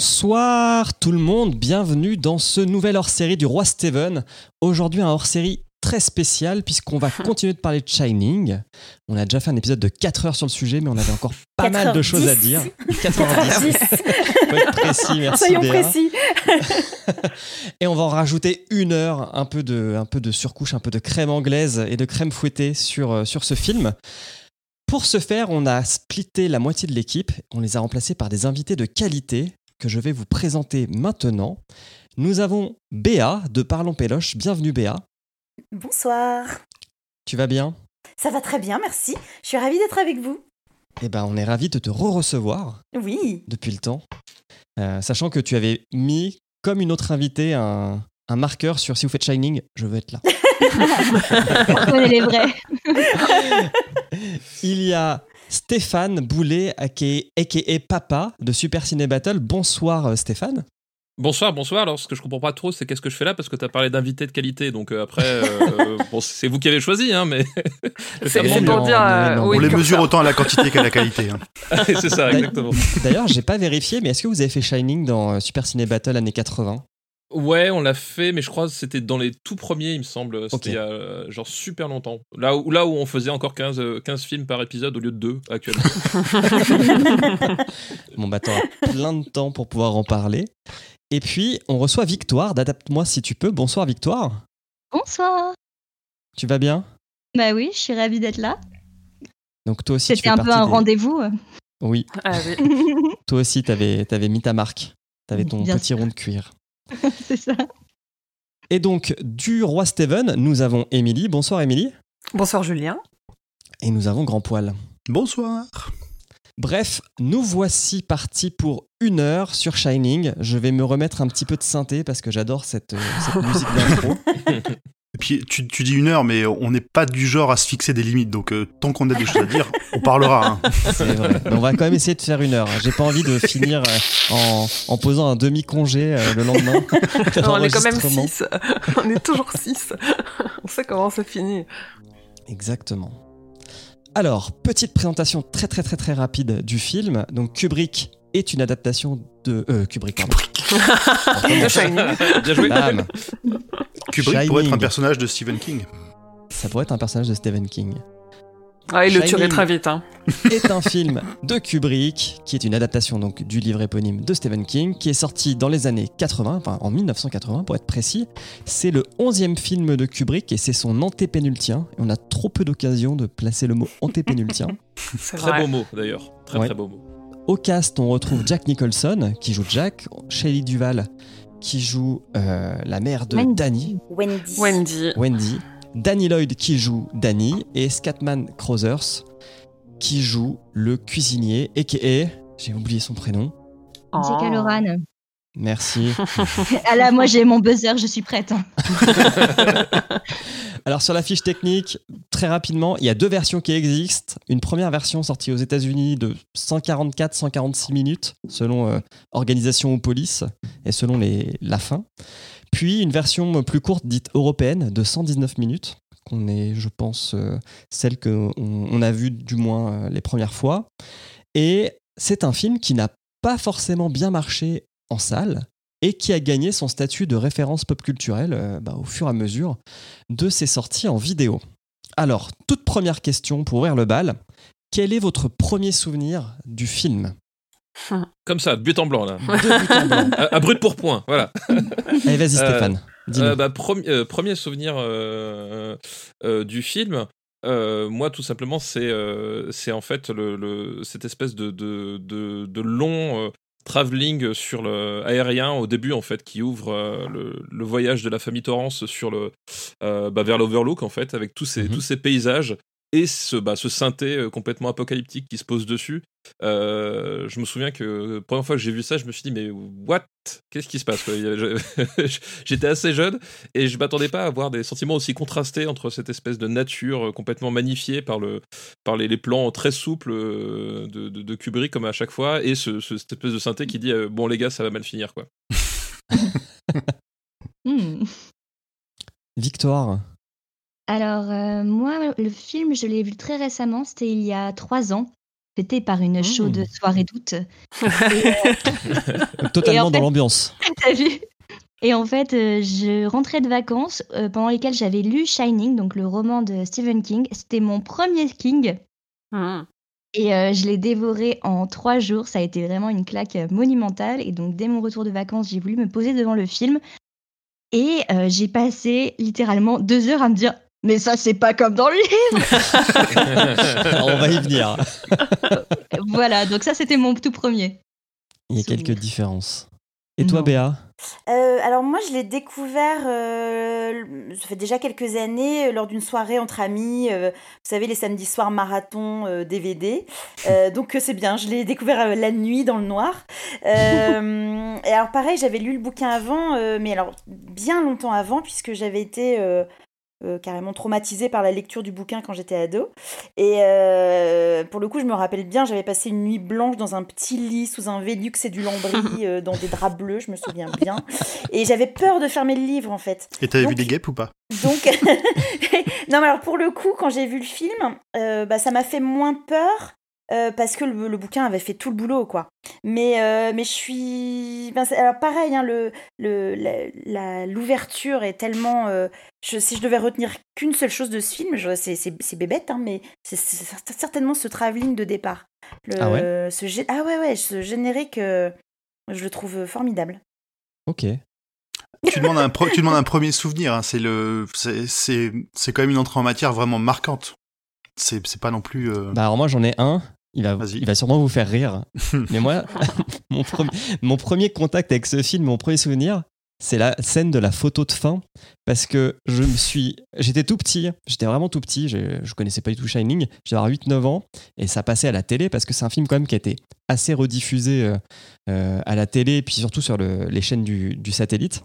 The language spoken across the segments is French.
Bonsoir tout le monde, bienvenue dans ce nouvel hors-série du Roi Steven. Aujourd'hui un hors-série très spécial puisqu'on va continuer de parler de Shining. On a déjà fait un épisode de 4 heures sur le sujet mais on avait encore pas mal de choses à dire. 90. Faut être précis, merci Soyons Béa. précis. Et on va en rajouter une heure, un peu de, un peu de surcouche, un peu de crème anglaise et de crème fouettée sur, euh, sur ce film. Pour ce faire, on a splitté la moitié de l'équipe. On les a remplacés par des invités de qualité que je vais vous présenter maintenant. Nous avons Béa de Parlons Péloche. Bienvenue Béa. Bonsoir. Tu vas bien? Ça va très bien, merci. Je suis ravie d'être avec vous. Eh ben, on est ravis de te re-recevoir Oui. depuis le temps. Euh, sachant que tu avais mis, comme une autre invitée, un, un marqueur sur si vous faites Shining, je veux être là. On est les vrais. Il y a Stéphane Boulet, aka, aka Papa de Super Ciné Battle. Bonsoir euh, Stéphane. Bonsoir, bonsoir. Alors, ce que je comprends pas trop, c'est qu'est-ce que je fais là? Parce que tu as parlé d'invité de qualité. Donc euh, après, euh, bon, c'est vous qui avez choisi, hein, mais C'est Non, c'est non, pour dire. non, euh, non, oui, on les mesure ça. autant à la quantité qu'à la qualité. hein. c'est ça, exactement. D'ailleurs, j'ai pas vérifié, mais est-ce que vous avez fait Shining dans Super Ciné Battle années 80 Ouais, on l'a fait, mais je crois que c'était dans les tout premiers, il me semble. C'était il y a euh, genre super longtemps. Là où, là où on faisait encore 15, euh, 15 films par épisode au lieu de 2 actuellement. Bon, bah, t'auras plein de temps pour pouvoir en parler. Et puis, on reçoit Victoire d'Adapte-moi si tu peux. Bonsoir Victoire. Bonsoir. Tu vas bien? Bah oui, je suis ravie d'être là. Donc, toi aussi, tu C'était un peu un des- rendez-vous. Oui, Ah oui. toi aussi, t'avais avais mis ta marque. T'avais ton Bien petit sûr. rond de cuir. C'est ça. Et donc, du roi Steven, nous avons Émilie. Bonsoir Émilie. Bonsoir Julien. Et nous avons Grand Poil. Bonsoir. Bref, nous voici partis pour une heure sur Shining. Je vais me remettre un petit peu de synthé parce que j'adore cette, euh, cette musique d'intro. Et puis tu, tu dis une heure, mais on n'est pas du genre à se fixer des limites. Donc euh, tant qu'on a des choses à dire, on parlera. hein. C'est vrai. Mais on va quand même essayer de faire une heure. J'ai pas envie de finir euh, en, en posant un demi-congé euh, le lendemain. Non, on est quand même. 6. on est toujours 6. on sait comment ça finit. Exactement. Alors, petite présentation très très très très rapide du film. Donc Kubrick est une adaptation de... Euh, Kubrick, Shining. Bien joué. Bam. Kubrick pourrait être un Shining. personnage de Stephen King. Ça pourrait être un personnage de Stephen King. Ah, il le Shining. tuerait très vite. Hein. est un film de Kubrick, qui est une adaptation donc du livre éponyme de Stephen King, qui est sorti dans les années 80, enfin en 1980 pour être précis. C'est le 11e film de Kubrick et c'est son antépénultien. Et on a trop peu d'occasions de placer le mot antépénultien. Très vrai. beau mot d'ailleurs. Très Ouais. très beau mot. Au cast, on retrouve Jack Nicholson, qui joue Jack, Shelley Duval, qui joue euh, la mère de Wendy. Danny, Wendy. Wendy. Wendy, Danny Lloyd, qui joue Danny, et Scatman Crothers, qui joue le cuisinier, a.k.a. J'ai oublié son prénom. Oh. J.K. Loran. Merci. Ah là, moi j'ai mon buzzer, je suis prête. Alors sur la fiche technique, très rapidement, il y a deux versions qui existent. Une première version sortie aux États-Unis de 144-146 minutes, selon euh, organisation ou police, et selon les, la fin. Puis une version plus courte, dite européenne, de 119 minutes, qu'on est, je pense, euh, celle qu'on on a vue du moins euh, les premières fois. Et c'est un film qui n'a pas forcément bien marché en salle et qui a gagné son statut de référence pop culturelle euh, bah, au fur et à mesure de ses sorties en vidéo. Alors, toute première question pour ouvrir le bal. Quel est votre premier souvenir du film? Comme ça, de but en blanc là. De but en blanc. à, à brut pour point, voilà. Allez, vas-y Stéphane, dis-nous. Euh, bah, euh, premier souvenir euh, euh, du film. euh, moi, tout simplement, c'est euh, en fait le, le- cette espèce de, de, de, de long euh, travelling sur le aérien au début en fait qui ouvre euh, le, le voyage de la famille Torrance sur le euh, bah, vers l'Overlook en fait avec tous ces Mhm. tous ces paysages et ce bah, ce synthé euh, complètement apocalyptique qui se pose dessus. Euh, je me souviens que la première fois que j'ai vu ça, je me suis dit mais what? Qu'est-ce qui se passe J'étais assez jeune et je m'attendais pas à avoir des sentiments aussi contrastés entre cette espèce de nature euh, complètement magnifiée par, le, par les, les plans très souples euh, de, de, de Kubrick comme à chaque fois et ce, ce- cette espèce de synthé qui dit euh, bon les gars ça va mal finir quoi. Hmm. Victoire. Alors, euh, moi, le film, je l'ai vu très récemment, c'était il y a trois ans. Fêté par une Mmh. chaude soirée d'août. Totalement en dans l'ambiance. T'as vu? Et en fait, euh, je rentrais de vacances euh, pendant lesquelles j'avais lu Shining, donc le roman de Stephen King. C'était mon premier King. Hmm. Et euh, je l'ai dévoré en trois jours. Ça a été vraiment une claque monumentale. Et donc, dès mon retour de vacances, j'ai voulu me poser devant le film. Et euh, j'ai passé littéralement deux heures à me dire Mais ça, c'est pas comme dans le livre On va y venir. Voilà, donc ça, c'était mon tout premier. Il y a Souvenir. quelques différences. Et toi, Non. Béa Euh, alors moi, je l'ai découvert, euh, ça fait déjà quelques années, euh, lors d'une soirée entre amis. euh, vous savez, les samedis soirs marathon euh, DVD. Euh, donc c'est bien, je l'ai découvert euh, la nuit dans le noir. Euh, et alors pareil, j'avais lu le bouquin avant, euh, mais alors bien longtemps avant, puisque j'avais été... euh, carrément traumatisée par la lecture du bouquin quand j'étais ado. Et euh, pour le coup, je me rappelle bien, j'avais passé une nuit blanche dans un petit lit sous un Velux et du lambris, euh, dans des draps bleus, je me souviens bien. Et j'avais peur de fermer le livre en fait. Et t'avais vu des guêpes ou pas? Donc, non, mais alors pour le coup, quand j'ai vu le film, euh, bah, ça m'a fait moins peur. Euh, parce que le, le bouquin avait fait tout le boulot, quoi. Mais, euh, mais je suis. ben, alors, pareil, hein, le, le, la- la- l'ouverture est tellement. euh, je, si je devais retenir qu'une seule chose de ce film, c'est, c'est, c'est bébête, hein, mais c'est, c'est cer- certainement ce travelling de départ. Le, Ah ouais? ce gé- ah ouais, ouais, ce générique, euh, je le trouve formidable. Ok. tu demandes, un pro- tu demandes un premier souvenir. hein, c'est le, c'est, c'est, c'est quand même une entrée en matière vraiment marquante. C'est, c'est pas non plus. euh, Bah alors moi j'en ai un. Il va, il va sûrement vous faire rire. Mais moi, mon, premier- mon premier contact avec ce film, mon premier souvenir, c'est la scène de la photo de fin. Parce que je me suis. J'étais tout petit, j'étais vraiment tout petit, je, je connaissais pas du tout Shining. J'avais 8-9 ans et ça passait à la télé parce que c'est un film quand même qui a été assez rediffusé euh, euh, à la télé et puis surtout sur le- les chaînes du, du satellite.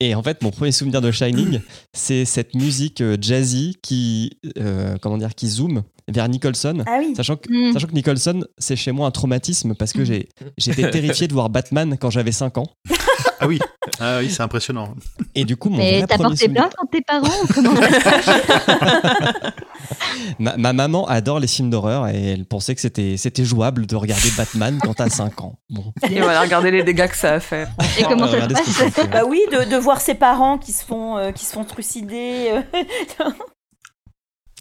Et en fait, mon premier souvenir de Shining, c'est cette musique euh, jazzy qui, euh, comment dire, qui zoome vers Nicholson. Ah oui. Sachant que, Mm. sachant que Nicholson, c'est chez moi un traumatisme parce que j'ai j'étais terrifié de voir Batman quand j'avais 5 ans. Ah oui, ah oui, c'est impressionnant. Et du coup, mon Mais t'as porté souvenir- plainte contre tes parents ou comment ma, ma maman adore les films d'horreur et elle pensait que c'était c'était jouable de regarder Batman quand t'as 5 ans. Bon. Et voilà, regardez les dégâts que ça a fait. Et comment ça se passe? fait. Bah oui, de, de voir ses parents qui se font, euh, qui se font trucider.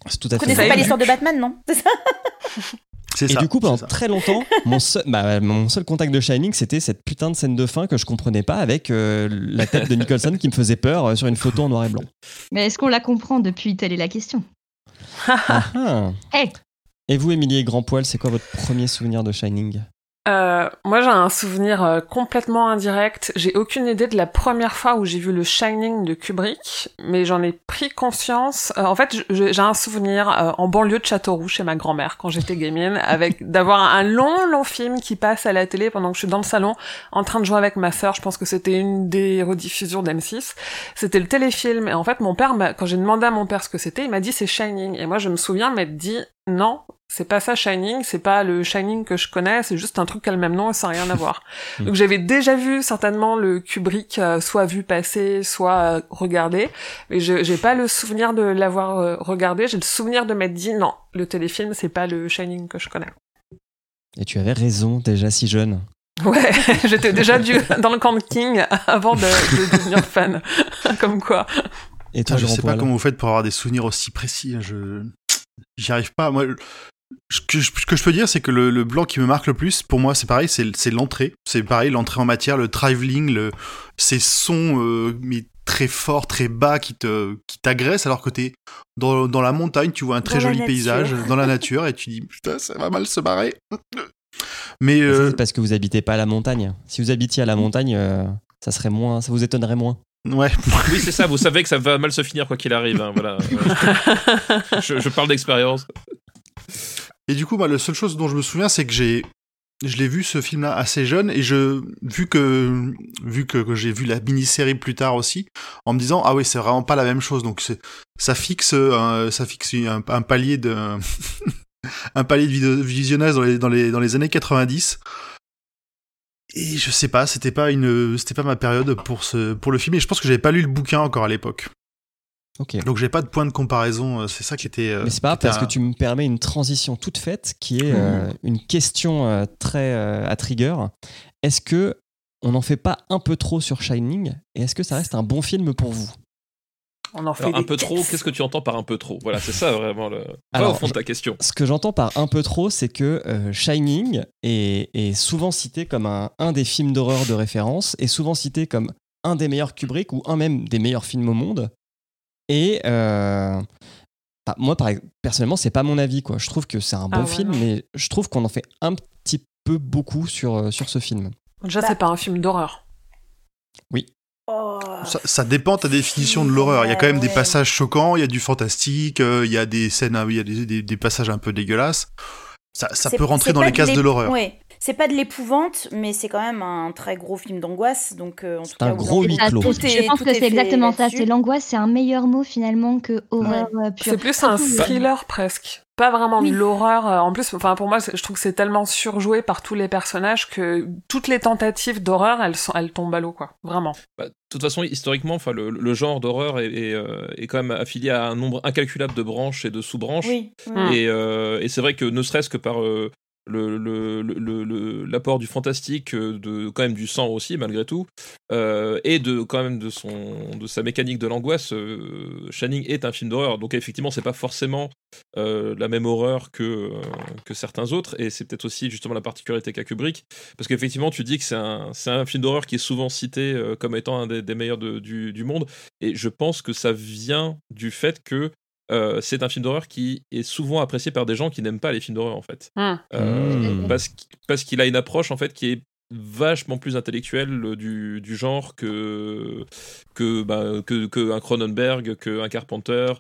C'est tout à Vous fait connaissez pas l'histoire de Batman, non C'est ça Et ça. du coup, pendant très longtemps, mon seul, bah, mon seul contact de Shining, c'était cette putain de scène de fin que je comprenais pas avec euh, la tête de Nicholson qui me faisait peur euh, sur une photo en noir et blanc. Mais est-ce qu'on la comprend depuis Telle est la question. Ah, ah. Hey. Et vous, Émilie Grandpoil, c'est quoi votre premier souvenir de Shining? Euh, moi, j'ai un souvenir euh, complètement indirect. J'ai aucune idée de la première fois où j'ai vu le Shining de Kubrick, mais j'en ai pris conscience. Euh, en fait, j'ai un souvenir euh, en banlieue de Châteauroux chez ma grand-mère quand j'étais gamine, avec d'avoir un long, long film qui passe à la télé pendant que je suis dans le salon en train de jouer avec ma sœur. Je pense que c'était une des rediffusions d'M6. C'était le téléfilm. Et en fait, mon père, quand j'ai demandé à mon père ce que c'était, il m'a dit c'est Shining. Et moi, je me souviens m'être dit non, c'est pas ça Shining, c'est pas le Shining que je connais, c'est juste un truc qui a le même nom et ça n'a rien à voir. Mm. Donc j'avais déjà vu certainement le Kubrick, euh, soit vu passer, soit euh, regardé, mais je j'ai pas le souvenir de l'avoir euh, regardé, j'ai le souvenir de m'être dit non, le téléfilm c'est pas le Shining que je connais. Et tu avais raison, déjà si jeune. Ouais, j'étais déjà du, dans le camp de King avant de, de devenir fan, comme quoi. Et toi, Putain, je sais pas comment vous faites pour avoir des souvenirs aussi précis. hein, Je j'y arrive pas. Moi, ce que je, ce que je peux dire, c'est que le, le blanc qui me marque le plus, pour moi, c'est pareil, c'est c'est l'entrée. C'est pareil, l'entrée en matière, le travelling, le ces sons euh, mais très forts, très bas qui te qui t'agressent alors que t'es dans, dans la montagne, tu vois un très Dans joli nature. paysage dans la nature et tu dis putain, ça va mal se barrer. Mais ça, euh, c'est parce que vous habitez pas à la montagne. Si vous habitiez à la montagne, euh, ça serait moins, ça vous étonnerait moins. ouais, Oui, c'est ça, vous savez que ça va mal se finir quoi qu'il arrive. hein, voilà. Je, je parle d'expérience. Et du coup, moi, la seule chose dont je me souviens, c'est que j'ai, je l'ai vu ce film-là assez jeune et je, vu que, vu que, j'ai vu la mini-série plus tard aussi, en me disant ah oui, c'est vraiment pas la même chose. Donc ça fixe, un, ça fixe un, palier de, un palier de visionnage dans les, dans les, dans les années 90. Et je sais pas, c'était pas une, c'était pas ma période pour ce, pour le film. Et je pense que j'avais pas lu le bouquin encore à l'époque. Ok. Donc j'ai pas de point de comparaison. euh, C'est ça qui était. euh, Mais c'est pas parce que tu me permets une transition toute faite qui est euh, une question euh, très euh, à trigger. Est-ce que on n'en fait pas un peu trop sur Shining et est-ce que ça reste un bon film pour vous? On en fait Alors, un peu trop, qu'est-ce que tu entends par un peu trop? Voilà, c'est ça vraiment le. Va Alors, au fond de ta question. Ce que j'entends par un peu trop, c'est que euh, Shining est, est souvent cité comme un, un des films d'horreur de référence, est souvent cité comme un des meilleurs Kubrick ou un même des meilleurs films au monde. Et euh, bah, moi, par, personnellement, c'est pas mon avis. Quoi. Je trouve que c'est un bon Ah ouais, film, mais je trouve qu'on en fait un petit peu beaucoup sur, euh, sur ce film. Déjà, Bah- c'est pas un film d'horreur. Oh. Ça, ça dépend ta définition de l'horreur. Il y a quand même des passages choquants, il y a du fantastique, euh, il y a des scènes, il y a des, des- des passages un peu dégueulasses. Ça, peut rentrer dans les cases de l'horreur. Ouais. C'est pas de l'épouvante, mais c'est quand même un très gros film d'angoisse. Donc, euh, en tout C'est cas, un gros huis clos. tout- Tout est- je pense tout que est c'est exactement ça. C'est l'angoisse, c'est un meilleur mot finalement que horreur euh, pure. C'est plus un Surtout, thriller presque. Pas vraiment Oui. de l'horreur. Euh, En plus, enfin pour moi, je trouve que c'est tellement surjoué par tous les personnages que toutes les tentatives d'horreur, elles sont, elles tombent à l'eau quoi. Vraiment. Bah, de toute façon, historiquement, enfin, le, le genre d'horreur est, est, euh, est quand même affilié à un nombre incalculable de branches et de sous-branches. Oui. Mm. Et, euh, et c'est vrai que ne serait-ce que par euh, le, l'apport du fantastique, euh, de quand même du sang aussi malgré tout, euh, et de quand même de son de sa mécanique de l'angoisse, euh, Shining est un film d'horreur. Donc effectivement, c'est pas forcément euh, la même horreur que que certains autres, et c'est peut-être aussi justement la particularité qu'a Kubrick, parce qu'effectivement, tu dis que c'est un un film d'horreur qui est souvent cité comme étant un des, meilleurs du, du monde, et je pense que ça vient du fait que euh, c'est un film d'horreur qui est souvent apprécié par des gens qui n'aiment pas les films d'horreur en fait. Hmm. Euh, Mmh. Parce qu'- parce qu'il a une approche en fait qui est vachement plus intellectuelle euh, du, du genre que que, bah, que que un Cronenberg, que un Carpenter,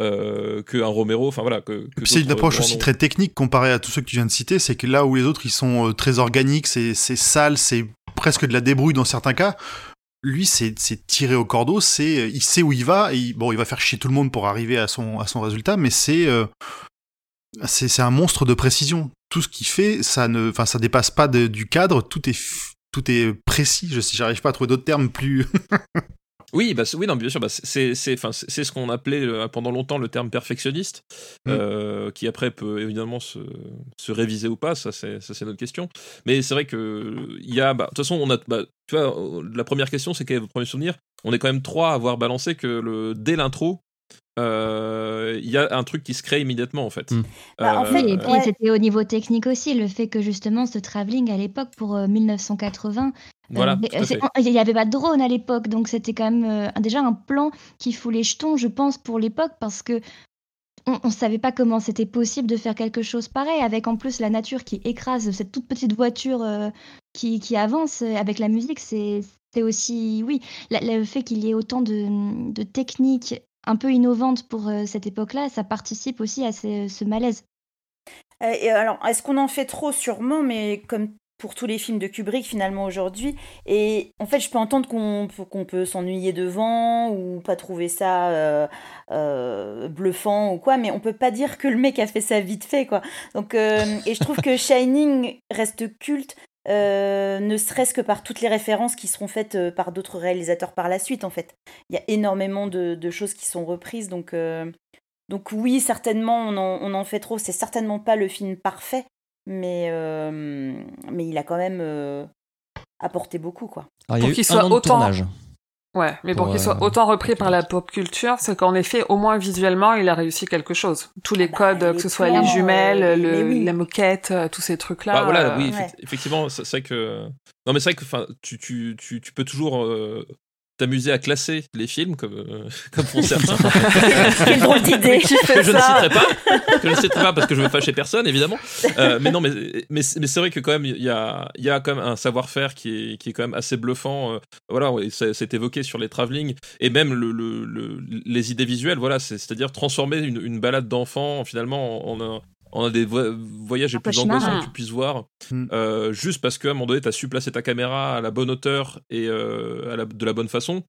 euh, que un Romero, enfin voilà. Que, que C'est une approche aussi noms. très technique comparée à tous ceux que tu viens de citer. C'est que là où les autres ils sont euh, très organiques, c'est sale, c'est presque de la débrouille dans certains cas. Lui, c'est tiré au cordeau. C'est il sait où il va. Et il- bon, il va faire chier tout le monde pour arriver à son à résultat, mais c'est euh, c'est c'est un monstre de précision. Tout ce qu'il fait, ça ne, ça dépasse pas du cadre. Tout est tout est précis. Je j'arrive pas à trouver d'autres termes plus. Oui, bah, oui, non, bien sûr, bah, c'est ce qu'on appelait euh, pendant longtemps le terme perfectionniste, Mm. euh, qui après peut évidemment se, se réviser ou pas, ça c'est notre question. Mais c'est vrai que il y a, bah, de toute façon, on a, bah, tu vois, la première question, c'est quel est votre premier souvenir? On est quand même trois à avoir balancé que le dès l'intro, euh, il y a un truc qui se crée immédiatement en fait. Mm. Bah, en Euh, fait, et puis Ouais. c'était au niveau technique aussi, le fait que justement ce travelling à l'époque pour euh, 1980, euh, voilà, euh, il n'y avait pas de drone à l'époque, donc c'était quand même euh, déjà un plan qui fout les jetons, je pense, pour l'époque, parce que on ne savait pas comment c'était possible de faire quelque chose pareil, avec en plus la nature qui écrase cette toute petite voiture euh, qui, qui avance avec la musique, c'est c'est aussi, oui, la- le fait qu'il y ait autant de, de techniques un peu innovantes pour euh, cette époque-là, ça participe aussi à ce, malaise. Euh, et alors, est-ce qu'on en fait trop? Sûrement, mais comme pour tous les films de Kubrick finalement aujourd'hui. Et en fait, je peux entendre qu'on peut s'ennuyer devant ou pas trouver ça euh, bluffant ou quoi, mais on peut pas dire que le mec a fait ça vite fait, quoi. Donc, et je trouve que Shining reste culte. Euh, ne serait-ce que par toutes les références qui seront faites euh, par d'autres réalisateurs par la suite en fait. Il y a énormément de, de choses qui sont reprises donc euh, donc oui, certainement, on en, on en fait trop. C'est certainement pas le film parfait, mais, euh, mais il a quand même euh, apporté beaucoup, quoi. Alors, Pour qu'il soit autant- tournage. Ouais, mais pour qu'il soit euh, autant repris par la pop culture, c'est qu'en effet, au moins visuellement, il a réussi quelque chose. Tous les bah, codes, les que ce soit les jumelles, euh, le- oui. la moquette, euh, tous ces trucs-là. Bah voilà, euh, oui, ouais. effect- effectivement, c'est c'est vrai que. Non, mais c'est vrai que enfin, tu, tu, tu, tu peux toujours euh, t'amuser à classer les films comme, euh, comme font certains. Quelle drôle d'idée fait que je ne citerai pas, que je ne citerai pas parce que je veux fâcher personne, évidemment. Euh, mais non, mais, mais, mais c'est vrai que quand même, il y a, il y a quand même un savoir-faire qui est, qui est quand même assez bluffant. euh, voilà, ouais, c'est évoqué sur les travelling et même le, le, le- les idées visuelles. Voilà, c'est- c'est-à-dire transformer une, une balade d'enfant finalement en un, en un des vo- voyages les plus angoissants que tu puisses voir. Mm. Euh, juste parce qu'à un moment donné, tu as su placer ta caméra à la bonne hauteur et euh, à la- de la bonne façon.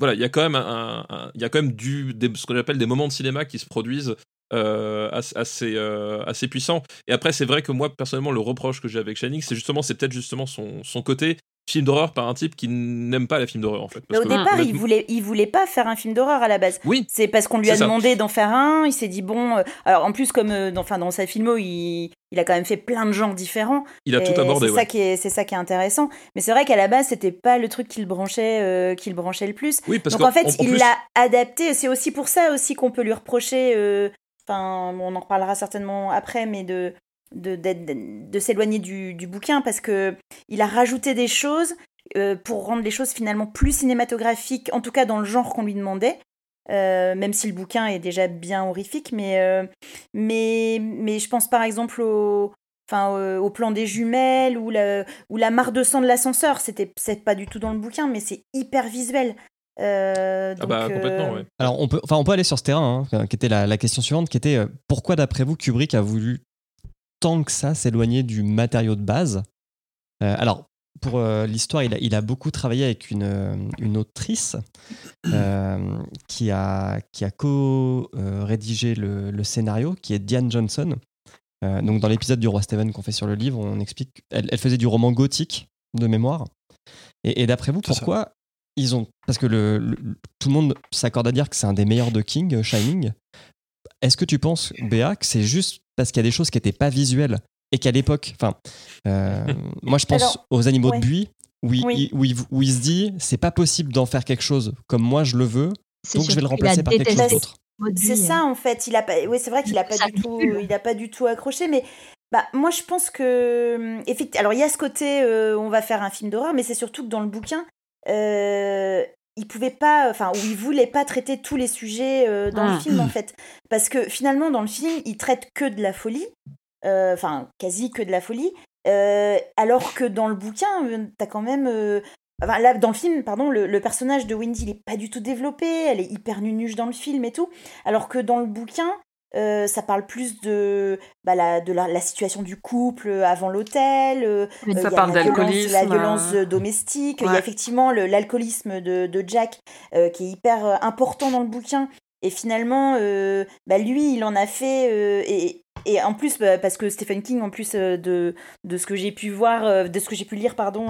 Voilà, il y a quand même, un, y a quand même du, des- ce qu'on appelle des moments de cinéma qui se produisent euh, assez, assez, euh, assez puissants. Et après, c'est vrai que moi, personnellement, le reproche que j'ai avec Shining, c'est justement, c'est peut-être justement son, son côté film d'horreur par un type qui n'aime pas les films d'horreur en fait. Mais au que, départ, il voulait, il voulait pas faire un film d'horreur à la base. Oui, C'est parce qu'on lui a demandé d'en faire un. Il s'est dit bon. euh, alors en plus, comme euh, dans, enfin, dans sa filmo, il, il a quand même fait plein de genres différents. il a tout abordé. C'est ouais. ça qui est, c'est ça qui est intéressant. Mais c'est vrai qu'à la base, c'était pas le truc qui le branchait, euh, qui le branchait le plus. Oui, parce Donc en fait, en il plus- l'a adapté. C'est aussi pour ça aussi qu'on peut lui reprocher. Enfin, on en reparlera certainement après, mais de de, d'être- de s'éloigner du, du bouquin parce que il a rajouté des choses euh, pour rendre les choses finalement plus cinématographiques, en tout cas dans le genre qu'on lui demandait. Euh, même si le bouquin est déjà bien horrifique, mais, euh, mais, mais je pense par exemple au, enfin, euh, au plan des jumelles ou la, ou la mare de sang de l'ascenseur. C'était c'est pas du tout dans le bouquin, mais c'est hyper visuel. Euh, Ah bah complètement, euh, ouais. Alors, on peut, enfin, on peut aller sur ce terrain, hein, qui était la, la question suivante, qui était euh, pourquoi, d'après vous, Kubrick a voulu tant que ça s'éloigner du matériau de base Euh, Alors, pour euh, l'histoire, il a, il a beaucoup travaillé avec une, euh, une autrice euh, qui a, qui a co-rédigé le, le scénario, qui est Diane Johnson. Donc, dans l'épisode du Roi Steven qu'on fait sur le livre, on explique. Elle, elle faisait du roman gothique de mémoire. Et, et d'après vous, pourquoi ils ont. Parce que le, le- tout le monde s'accorde à dire que c'est un des meilleurs de King, Shining. Est-ce que tu penses, Béa, que c'est juste parce qu'il y a des choses qui n'étaient pas visuelles et qu'à l'époque. Enfin, euh, moi, je pense Alors, aux animaux ouais. de buis. Où il, Oui. il- où il- où il se dit, c'est pas possible d'en faire quelque chose comme moi je le veux, donc je vais le remplacer par quelque chose d'autre. C'est ça euh. en fait. Il a pas. Oui, c'est vrai qu'il a pas du tout. Il a pas du tout accroché, mais bah moi je pense que effectivement. Alors il y a ce côté, euh, on va faire un film d'horreur, mais c'est surtout que dans le bouquin, euh, il pouvait pas, enfin, ou il voulait pas traiter tous les sujets euh, dans le Mm. film en fait, parce que finalement dans le film, il traite que de la folie, euh, enfin quasi que de la folie, euh, alors que dans le bouquin, t'as quand même euh, Enfin, là, dans le film, pardon, le, le personnage de Wendy, il est pas du tout développé, elle est hyper nunuche dans le film et tout, alors que dans le bouquin, euh, ça parle plus de, bah, la, de la, la situation du couple avant l'hôtel, euh, Ça parle la violence- d'alcoolisme, La violence domestique, il y a effectivement l'alcoolisme de, de Jack euh, qui est hyper important dans le bouquin. Et finalement, bah, lui, il en a fait. et, et en plus, bah, parce que Stephen King, en plus de, de ce que j'ai pu voir, de ce que j'ai pu lire, pardon,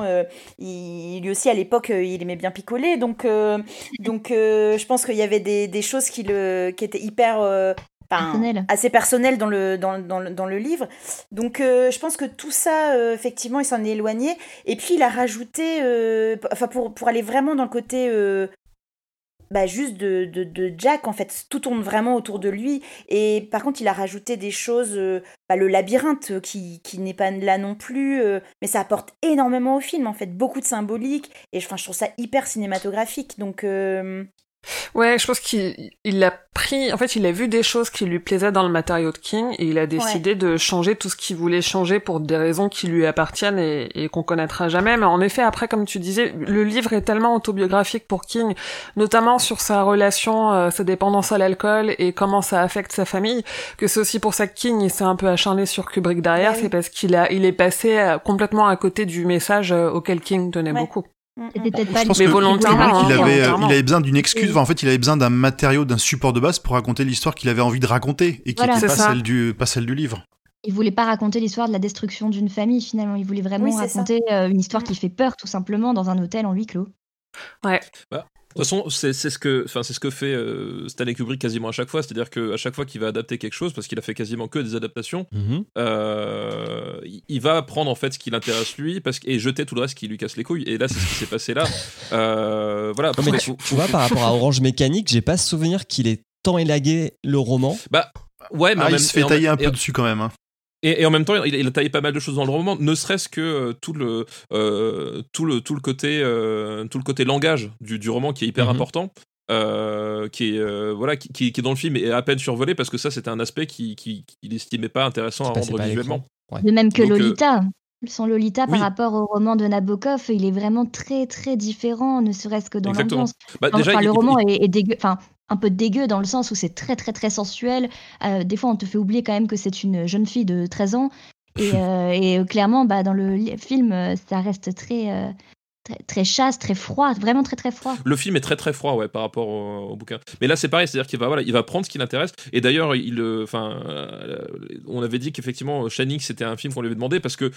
il, lui aussi à l'époque, il aimait bien picoler. Donc, donc je pense qu'il y avait des, des choses qui, le, qui étaient hyper. Personnelles. assez personnelles dans le, dans, dans, le- dans le livre. Donc euh, je pense que tout ça, euh, effectivement, il s'en est éloigné. Et puis il a rajouté, euh, enfin pour, pour aller vraiment dans le côté bah, juste de, de, de Jack, en fait, tout tourne vraiment autour de lui. Et par contre, il a rajouté des choses, euh, bah, le labyrinthe qui, qui n'est pas là non plus, euh, mais ça apporte énormément au film, en fait, beaucoup de symbolique. Et enfin, je trouve ça hyper cinématographique. Donc euh, Ouais, je pense qu'il il a pris, en fait, il a vu des choses qui lui plaisaient dans le matériau de King et il a décidé de changer tout ce qu'il voulait changer pour des raisons qui lui appartiennent et, et qu'on connaîtra jamais. Mais en effet, après, comme tu disais, le livre est tellement autobiographique pour King, notamment sur sa relation, euh, sa dépendance à l'alcool et comment ça affecte sa famille, que c'est aussi pour ça que King il s'est un peu acharné sur Kubrick derrière, oui. c'est parce qu'il a, il est passé euh, complètement à côté du message euh, auquel King tenait Ouais. beaucoup. Mm, mm. C'était peut-être pas Mais volontairement, il hein, avait, volontairement. il avait besoin d'une excuse. Enfin, en fait, il avait besoin d'un matériau, d'un support de base pour raconter l'histoire qu'il avait envie de raconter et qui Voilà. n'était pas celle du, pas celle du livre. Il voulait pas raconter l'histoire de la destruction d'une famille finalement. Il voulait vraiment Oui, c'est ça. raconter euh, une histoire Mm. qui fait peur tout simplement dans un hôtel en huis clos. De toute façon, c'est ce que, enfin, c'est ce que fait euh, Stanley Kubrick quasiment à chaque fois. C'est-à-dire qu'à chaque fois qu'il va adapter quelque chose, parce qu'il a fait quasiment que des adaptations, Mhm. euh, il- va prendre en fait ce qui l'intéresse lui, parce et jeter tout le reste qui lui casse les couilles. Et là, c'est ce qui s'est passé là. Euh, voilà. Non, mais Faut- tu, vois, par rapport à Orange Mécanique, j'ai pas souvenir qu'il ait tant élagué le roman. Ouais, mais Ah, il même- se fait en- tailler un et- peu dessus quand même. hein. Et, et en même temps, il, il a taillé pas mal de choses dans le roman, ne serait-ce que euh, tout le euh, tout le tout le côté euh, tout le côté langage du, du roman qui est hyper Mhm. important. euh, qui est euh, voilà qui, qui, qui est dans le film et à peine survolé parce que ça c'était un aspect qui qui- qu'il estimait pas intéressant à rendre visuellement. Ouais. De même que Donc, euh, Lolita. Son Lolita oui. par rapport au roman de Nabokov, il est vraiment très très différent, ne serait-ce que dans l'ambiance. bah, Enfin, le il- roman il- est, est dégueu, enfin un peu dégueu dans le sens où c'est très très très sensuel. Euh, des fois, on te fait oublier quand même que c'est une jeune fille de 13 ans. Et, euh, et, euh, clairement, bah, dans le film, ça reste très euh, très, très chaste, très froid, vraiment très très froid. Le film est très très froid ouais, par rapport au, au bouquin. Mais là c'est pareil, c'est-à-dire qu'il va, voilà, il va prendre ce qui l'intéresse. Et d'ailleurs, il, enfin, on avait dit qu'effectivement Shining c'était un film qu'on lui avait demandé parce que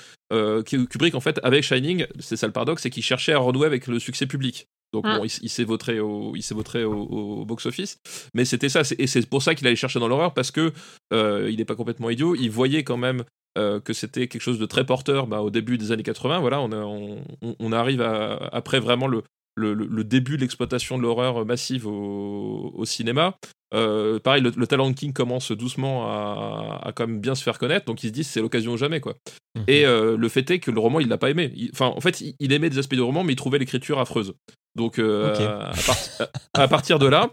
Kubrick en fait avec Shining, c'est ça le paradoxe, c'est qu'il cherchait à renouer avec le succès public. Donc Mm. bon, il, il s'est vautré au, il s'est vautré au, au box-office, mais c'était ça, et c'est pour ça qu'il allait chercher dans l'horreur parce que euh, il n'est pas complètement idiot. Il voyait quand même euh, que c'était quelque chose de très porteur bah, au début des années 80. Voilà, on, a- on, on- on arrive à- après vraiment le, le, le- le début de l'exploitation de l'horreur massive au, au cinéma. Euh, pareil, le, le talent de King commence doucement à, à quand même bien se faire connaître, donc il se dit c'est l'occasion ou jamais quoi. Mhm. Et euh, le fait est que le roman il l'a pas aimé. Il- Enfin, en fait, il, il aimait des aspects du roman, mais il trouvait l'écriture affreuse. Donc euh, à, part- à partir de là,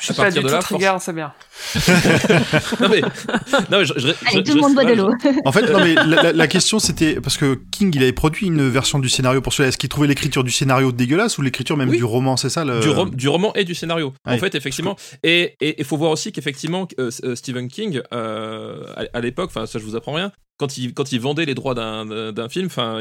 Je suis pas du de tout là, trigger, c'est bien. non mais, non, mais je, je- Allez, je- tout le monde boit de l'eau. En fait, non, mais la, la- la question c'était parce que King il avait produit une version du scénario pour celui-là. Est-ce qu'il trouvait l'écriture du scénario dégueulasse ou l'écriture même Oui. du roman C'est ça le. du, rom- du roman et du scénario. En Oui. fait, effectivement. Et il faut voir aussi qu'effectivement, euh, euh, Stephen King, euh, à, à l'époque, enfin, ça je vous apprends rien, quand il, quand il vendait les droits d'un- film, enfin,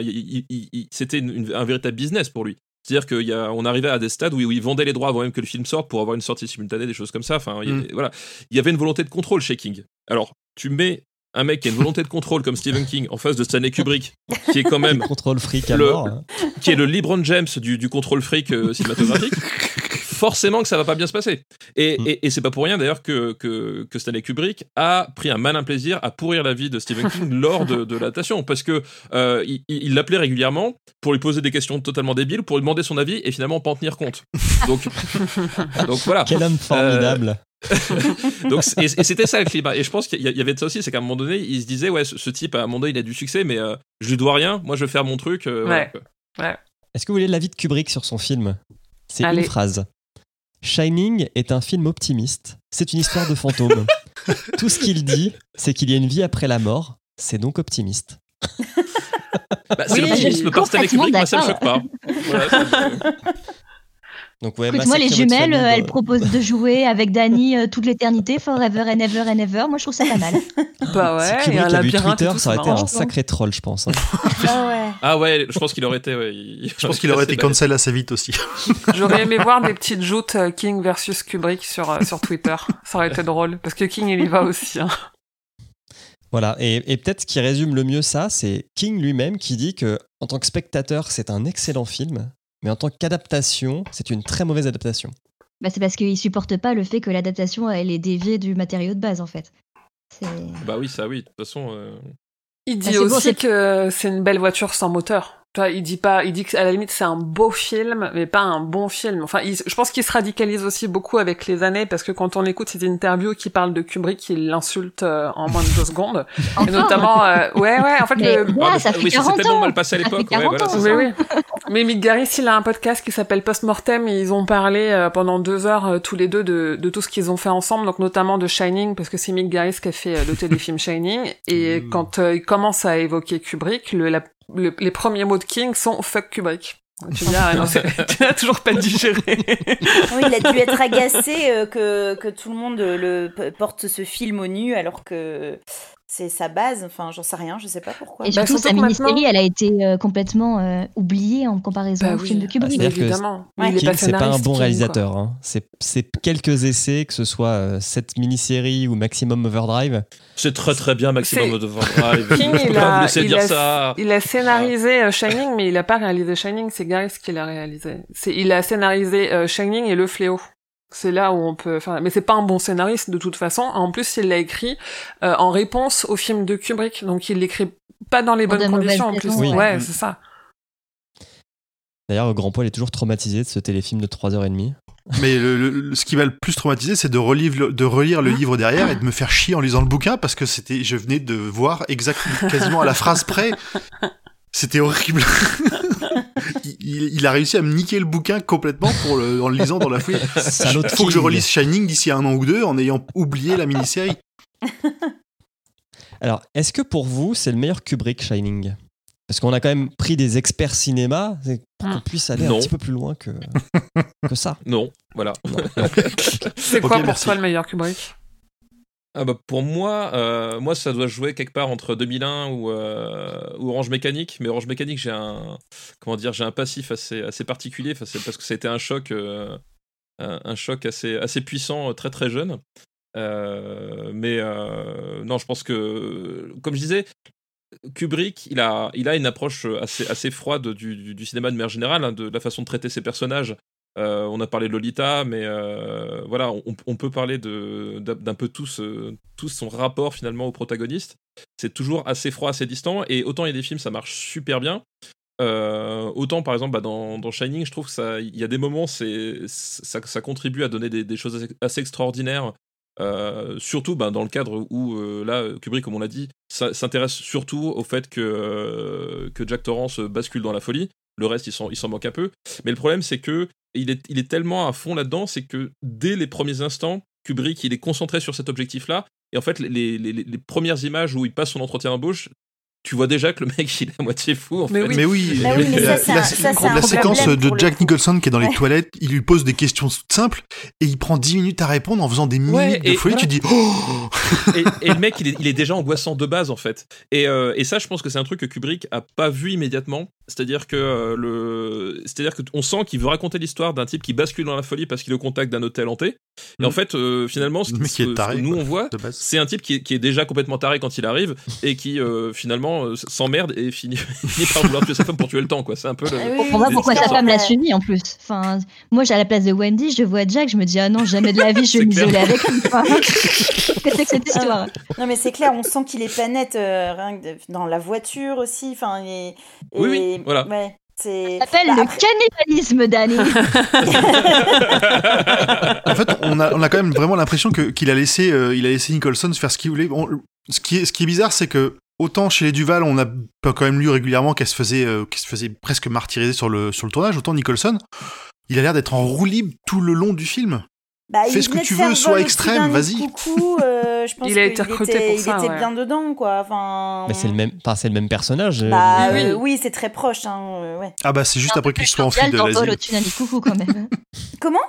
c'était un véritable business pour lui. C'est-à-dire qu'on arrivait à des stades où, où il vendait les droits avant même que le film sorte pour avoir une sortie simultanée, des choses comme ça. Enfin, il- Mm. voilà. Il y avait une volonté de contrôle chez King. Alors, tu mets un mec qui a une volonté de contrôle comme Stephen King en face de Stanley Kubrick, qui est quand même Contrôle fric à Le- mort. hein. qui est le LeBron James du, du contrôle fric euh, cinématographique, forcément que ça va pas bien se passer. Et, Mm. et, et c'est pas pour rien d'ailleurs que, que, que Stanley Kubrick a pris un malin plaisir à pourrir la vie de Stephen King lors de, de l'adaptation, parce que euh, il l'appelait régulièrement pour lui poser des questions totalement débiles, pour lui demander son avis et finalement pas en tenir compte. Donc, donc voilà. Quel homme formidable. Donc, c- et, et c'était ça le climat. Et je pense qu'il y avait de ça aussi, c'est qu'à un moment donné, il se disait, ouais, ce, ce type, à un moment donné, il a du succès, mais euh, je lui dois rien, moi je vais faire mon truc. euh, voilà, Ouais. quoi. Est-ce que vous voulez l'avis de Kubrick sur son film? C'est une phrase. Shining est un film optimiste. C'est une histoire de fantôme. Tout ce qu'il dit, c'est qu'il y a une vie après la mort. C'est donc optimiste. Bah, c'est Oui, l'optimisme par Stanley Kubrick, moi ça me choque pas. Voilà, ça- Donc ouais, Écoute, moi, les jumelles, famille euh, elles proposent de jouer avec Danny euh, toute l'éternité, forever and ever and ever. Moi, je trouve ça pas mal. Bah Si ouais, y Kubrick a Twitter, tout, ça aurait été marrant. un sacré troll, je pense. hein. Ah ouais. Ah ouais, je pense qu'il aurait été. Ouais, il- Je pense qu'il aurait été assez cancel assez vite aussi. J'aurais aimé voir des petites joutes euh, King versus Kubrick sur, euh, sur Twitter. Ça aurait été drôle. Parce que King, il y va aussi. hein. Voilà, et, et peut-être ce qui résume le mieux ça, c'est King lui-même qui dit que en tant que spectateur, c'est un excellent film, mais en tant qu'adaptation, c'est une très mauvaise adaptation. Bah, c'est parce qu'il supporte pas le fait que l'adaptation, elle est déviée du matériau de base, en fait. C'est- Bah oui, ça oui. De toute façon. euh, Il dit Ah, c'est bon, aussi que c'est une belle voiture sans moteur. Tu vois, il dit pas, il dit qu'à la limite c'est un beau film, mais pas un bon film. Enfin, il- je pense qu'il se radicalise aussi beaucoup avec les années parce que quand on écoute ces interviews qui parlent de Kubrick, il l'insulte euh, en moins de deux secondes. Et notamment, euh, ouais, ouais, en fait, Mais le, ouais, ah, ça fait oui, ça s'est 40 tellement ans. mal passé à l'époque. Ouais, 40 voilà, oui. Mais Mick Garris, il a un podcast qui s'appelle Postmortem et ils ont parlé euh, pendant deux heures euh, tous les deux de, de tout ce qu'ils ont fait ensemble, donc notamment de Shining, parce que c'est Mick Garris qui a fait euh, le téléfilm Shining. Et Mm. quand euh, il commence à évoquer Kubrick, le, la- le- les premiers mots de King sont fuck Kubrick. Tu ah, n'as toujours pas digéré. Oui, il a dû être agacé euh, que, que tout le monde le porte ce film au nu alors que c'est sa base. Enfin, j'en sais rien, je sais pas pourquoi. Et Bah, surtout, sa mini-série, maintenant- elle a été euh, complètement euh, oubliée en comparaison Bah au oui. film de Ah, Kubrick. c'est-à-dire que Évidemment. Ouais. King, pas c'est pas un bon King, réalisateur. hein. C'est c'est quelques essais, que ce soit euh, cette mini-série ou Maximum Overdrive. C'est très très bien, Maximum C'est- Overdrive. King, il a- vous laisser il dire a- ça. Il a scénarisé euh, Shining, mais il a pas réalisé Shining. C'est Garris qui l'a réalisé. C'est, il a scénarisé euh, Shining et Le Fléau. C'est là où on peut faire. Mais c'est pas un bon scénariste de toute façon. En plus, il l'a écrit euh, en réponse au film de Kubrick, donc il l'écrit pas dans les bonnes conditions en plus. Oui. Ouais, Mm. c'est ça. D'ailleurs, Grand Poil est toujours traumatisé de ce téléfilm de 3h30. Mais le, ce qui m'a le plus traumatisé, c'est de relire, le, de relire le livre derrière et de me faire chier en lisant le bouquin parce que c'était, je venais de voir exactement, quasiment à la phrase près. C'était horrible. il, il- il a réussi à me niquer le bouquin complètement pour le, en le lisant dans la de Il faut que je relise Shining d'ici un an ou deux en ayant oublié la mini-série. Alors, est-ce que pour vous, c'est le meilleur Kubrick Shining? Parce qu'on a quand même pris des experts cinéma c'est pour qu'on Hmm. puisse aller Non. un petit peu plus loin que, que ça. Non, voilà. C'est quoi pour merci. toi le meilleur Kubrick? Ah bah pour moi, euh, moi ça doit jouer quelque part entre 2001 ou, euh, ou Orange Mécanique, mais Orange Mécanique j'ai un comment dire j'ai un passif assez assez particulier, parce que ça a été un choc euh, un, choc assez assez puissant très très jeune. Mais non, je pense que comme je disais, Kubrick, il a, il a une approche assez, assez froide du, du, du cinéma de manière générale, hein, de la façon de traiter ses personnages. Euh, on a parlé de Lolita, mais euh, voilà, on, peut parler d'un peu tout, ce- tout son rapport finalement au protagoniste. C'est toujours assez froid, assez distant, et autant il y a des films, ça marche super bien. euh, autant par exemple bah, dans, Shining, je trouve que ça, il y a des moments, ça, contribue à donner des, choses assez, extraordinaires. euh, surtout bah, dans le cadre où euh, là Kubrick comme on l'a dit s'intéresse surtout au fait que, euh, que Jack Torrance bascule dans la folie le reste il s'en il s'en manque un peu mais le problème c'est que il est, il est tellement à fond là-dedans, c'est que dès les premiers instants, Kubrick, il est concentré sur cet objectif-là. Et en fait, les, les- les- les premières images où il passe son entretien d'embauche, tu vois déjà que le mec, il est à moitié fou, en Mais fait. oui. Mais oui, Bah oui, mais la, ça, ça, séquence de Jack. Nicholson qui est dans les Ouais. toilettes, il lui pose des questions simples et il prend 10 minutes à répondre en faisant des minutes Ouais, de et folie. voilà. Tu dis, oh et, et le mec, il est, il est déjà angoissant de base, en fait. Et, euh, et ça, je pense que c'est un truc que Kubrick a pas vu immédiatement. C'est-à-dire que euh, le, c'est-à-dire que on sent qu'il veut raconter l'histoire d'un type qui bascule dans la folie parce qu'il est au contact d'un hôtel hanté. Et en Mm. fait, euh, finalement, ce, qui est ce que taré, nous quoi. on voit, c'est un type qui est, qui est déjà complètement taré quand il arrive et qui euh, finalement euh, s'emmerde et finit, finit par vouloir tuer sa femme pour tuer le temps quoi c'est un peu le... Ah oui, pas oui, pourquoi sa femme l'a suivi en plus? Enfin, moi, j'ai à la place de Wendy, je vois Jack, je me dis ah non, jamais de la vie, je vais m'isoler avec lui. Qu'est-ce que c'est que cette histoire? Non, mais c'est clair, on sent qu'il est pas net euh, rien que de- dans la voiture aussi. Enfin, et, Oui, oui, voilà. Ouais, c'est. Ça s'appelle Bah, le après- cannibalisme, Danny. En fait, on a, on a quand même vraiment l'impression que qu'il a laissé, euh, il a laissé Nicholson faire ce qu'il voulait. Bon, ce qui est, ce qui est bizarre, c'est que autant chez les Duval, on a quand même lu régulièrement qu'elle se faisait, euh, qu'elle se faisait presque martyriser sur le sur le tournage. Autant Nicholson, il a l'air d'être en roue libre tout le long du film. Bah, Fais il ce que de tu veux, sois extrême, vas-y. nid de Coucou, euh, je pense Il a qu'il été recruté était, pour il ça, était ouais. bien dedans, quoi. Enfin. Mais c'est le même, enfin, c'est le même personnage. euh, Bah, euh, oui, c'est très proche. Hein, euh, ouais. Ah bah c'est juste après qu'il soit en fil de l'asile. au-dessus d'un nid de coucou quand même. Comment?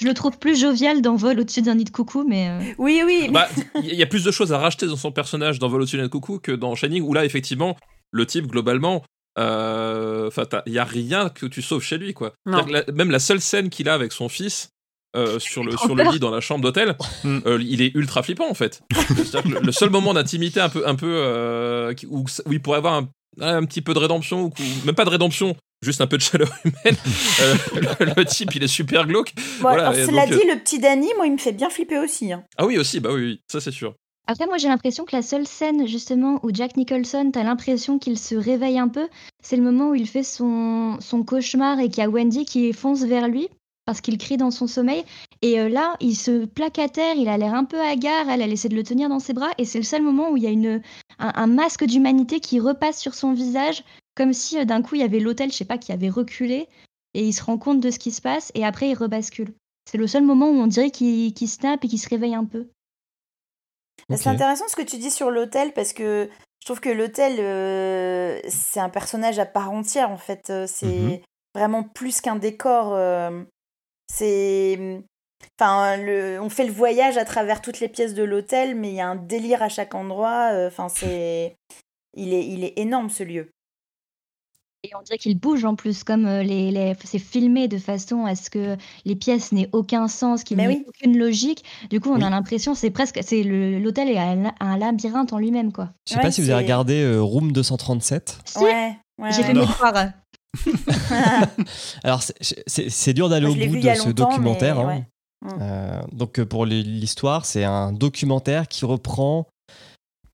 Je le trouve plus jovial dans Vol au-dessus d'un nid de coucou, mais euh, Oui, oui. bah il y a plus de choses à racheter dans son personnage dans Vol au-dessus d'un coucou que dans Shining où là effectivement le type globalement enfin il y a rien que tu sauves chez lui quoi la- même la seule scène qu'il a avec son fils euh, sur le sur le lit dans la chambre d'hôtel Mm. euh, il est ultra flippant en fait C'est-à-dire que le, le seul moment d'intimité un peu un peu euh, où, où il pourrait avoir un, un petit peu de rédemption ou, ou même pas de rédemption juste un peu de chaleur humaine euh, le, le type il est super glauque Bon, voilà, alors, cela donc, euh, dit, le petit Danny, moi, il me fait bien flipper aussi. hein. ah oui aussi bah oui, oui ça c'est sûr Après, moi, j'ai l'impression que la seule scène, justement, où Jack Nicholson, t'as l'impression qu'il se réveille un peu, c'est le moment où il fait son, son cauchemar et qu'il y a Wendy qui fonce vers lui parce qu'il crie dans son sommeil. Et euh, là, il se plaque à terre, il a l'air un peu hagard, elle, elle essaie de le tenir dans ses bras. Et c'est le seul moment où il y a une, un, un masque d'humanité qui repasse sur son visage, comme si euh, d'un coup, il y avait l'hôtel, je sais pas, qui avait reculé. Et il se rend compte de ce qui se passe, et après, il rebascule. C'est le seul moment où on dirait qu'il qu'il snap et qu'il se réveille un peu. Ok. C'est intéressant ce que tu dis sur l'hôtel parce que je trouve que l'hôtel, euh, c'est un personnage à part entière en fait. C'est Mhm. vraiment plus qu'un décor. euh, c'est. Enfin, le... on fait le voyage à travers toutes les pièces de l'hôtel, mais il y a un délire à chaque endroit. euh, Enfin, c'est. Il est, il est énorme ce lieu. Et on dirait qu'il bouge en plus, comme euh, les, les- c'est filmé de façon à ce que les pièces n'aient aucun sens, qu'il n'y ait oui. aucune logique. Du coup, on Oui. a l'impression, c'est presque, c'est l'hôtel est un, un labyrinthe en lui-même, quoi. Je sais Ouais, pas si vous avez regardé euh, Room 237. Si, Ouais. ouais, j'ai ouais. fait mes devoirs. Alors, c'est- dur d'aller au bout de ce documentaire. hein. ouais. Mm. Euh, donc, euh, pour l'histoire, c'est un documentaire qui reprend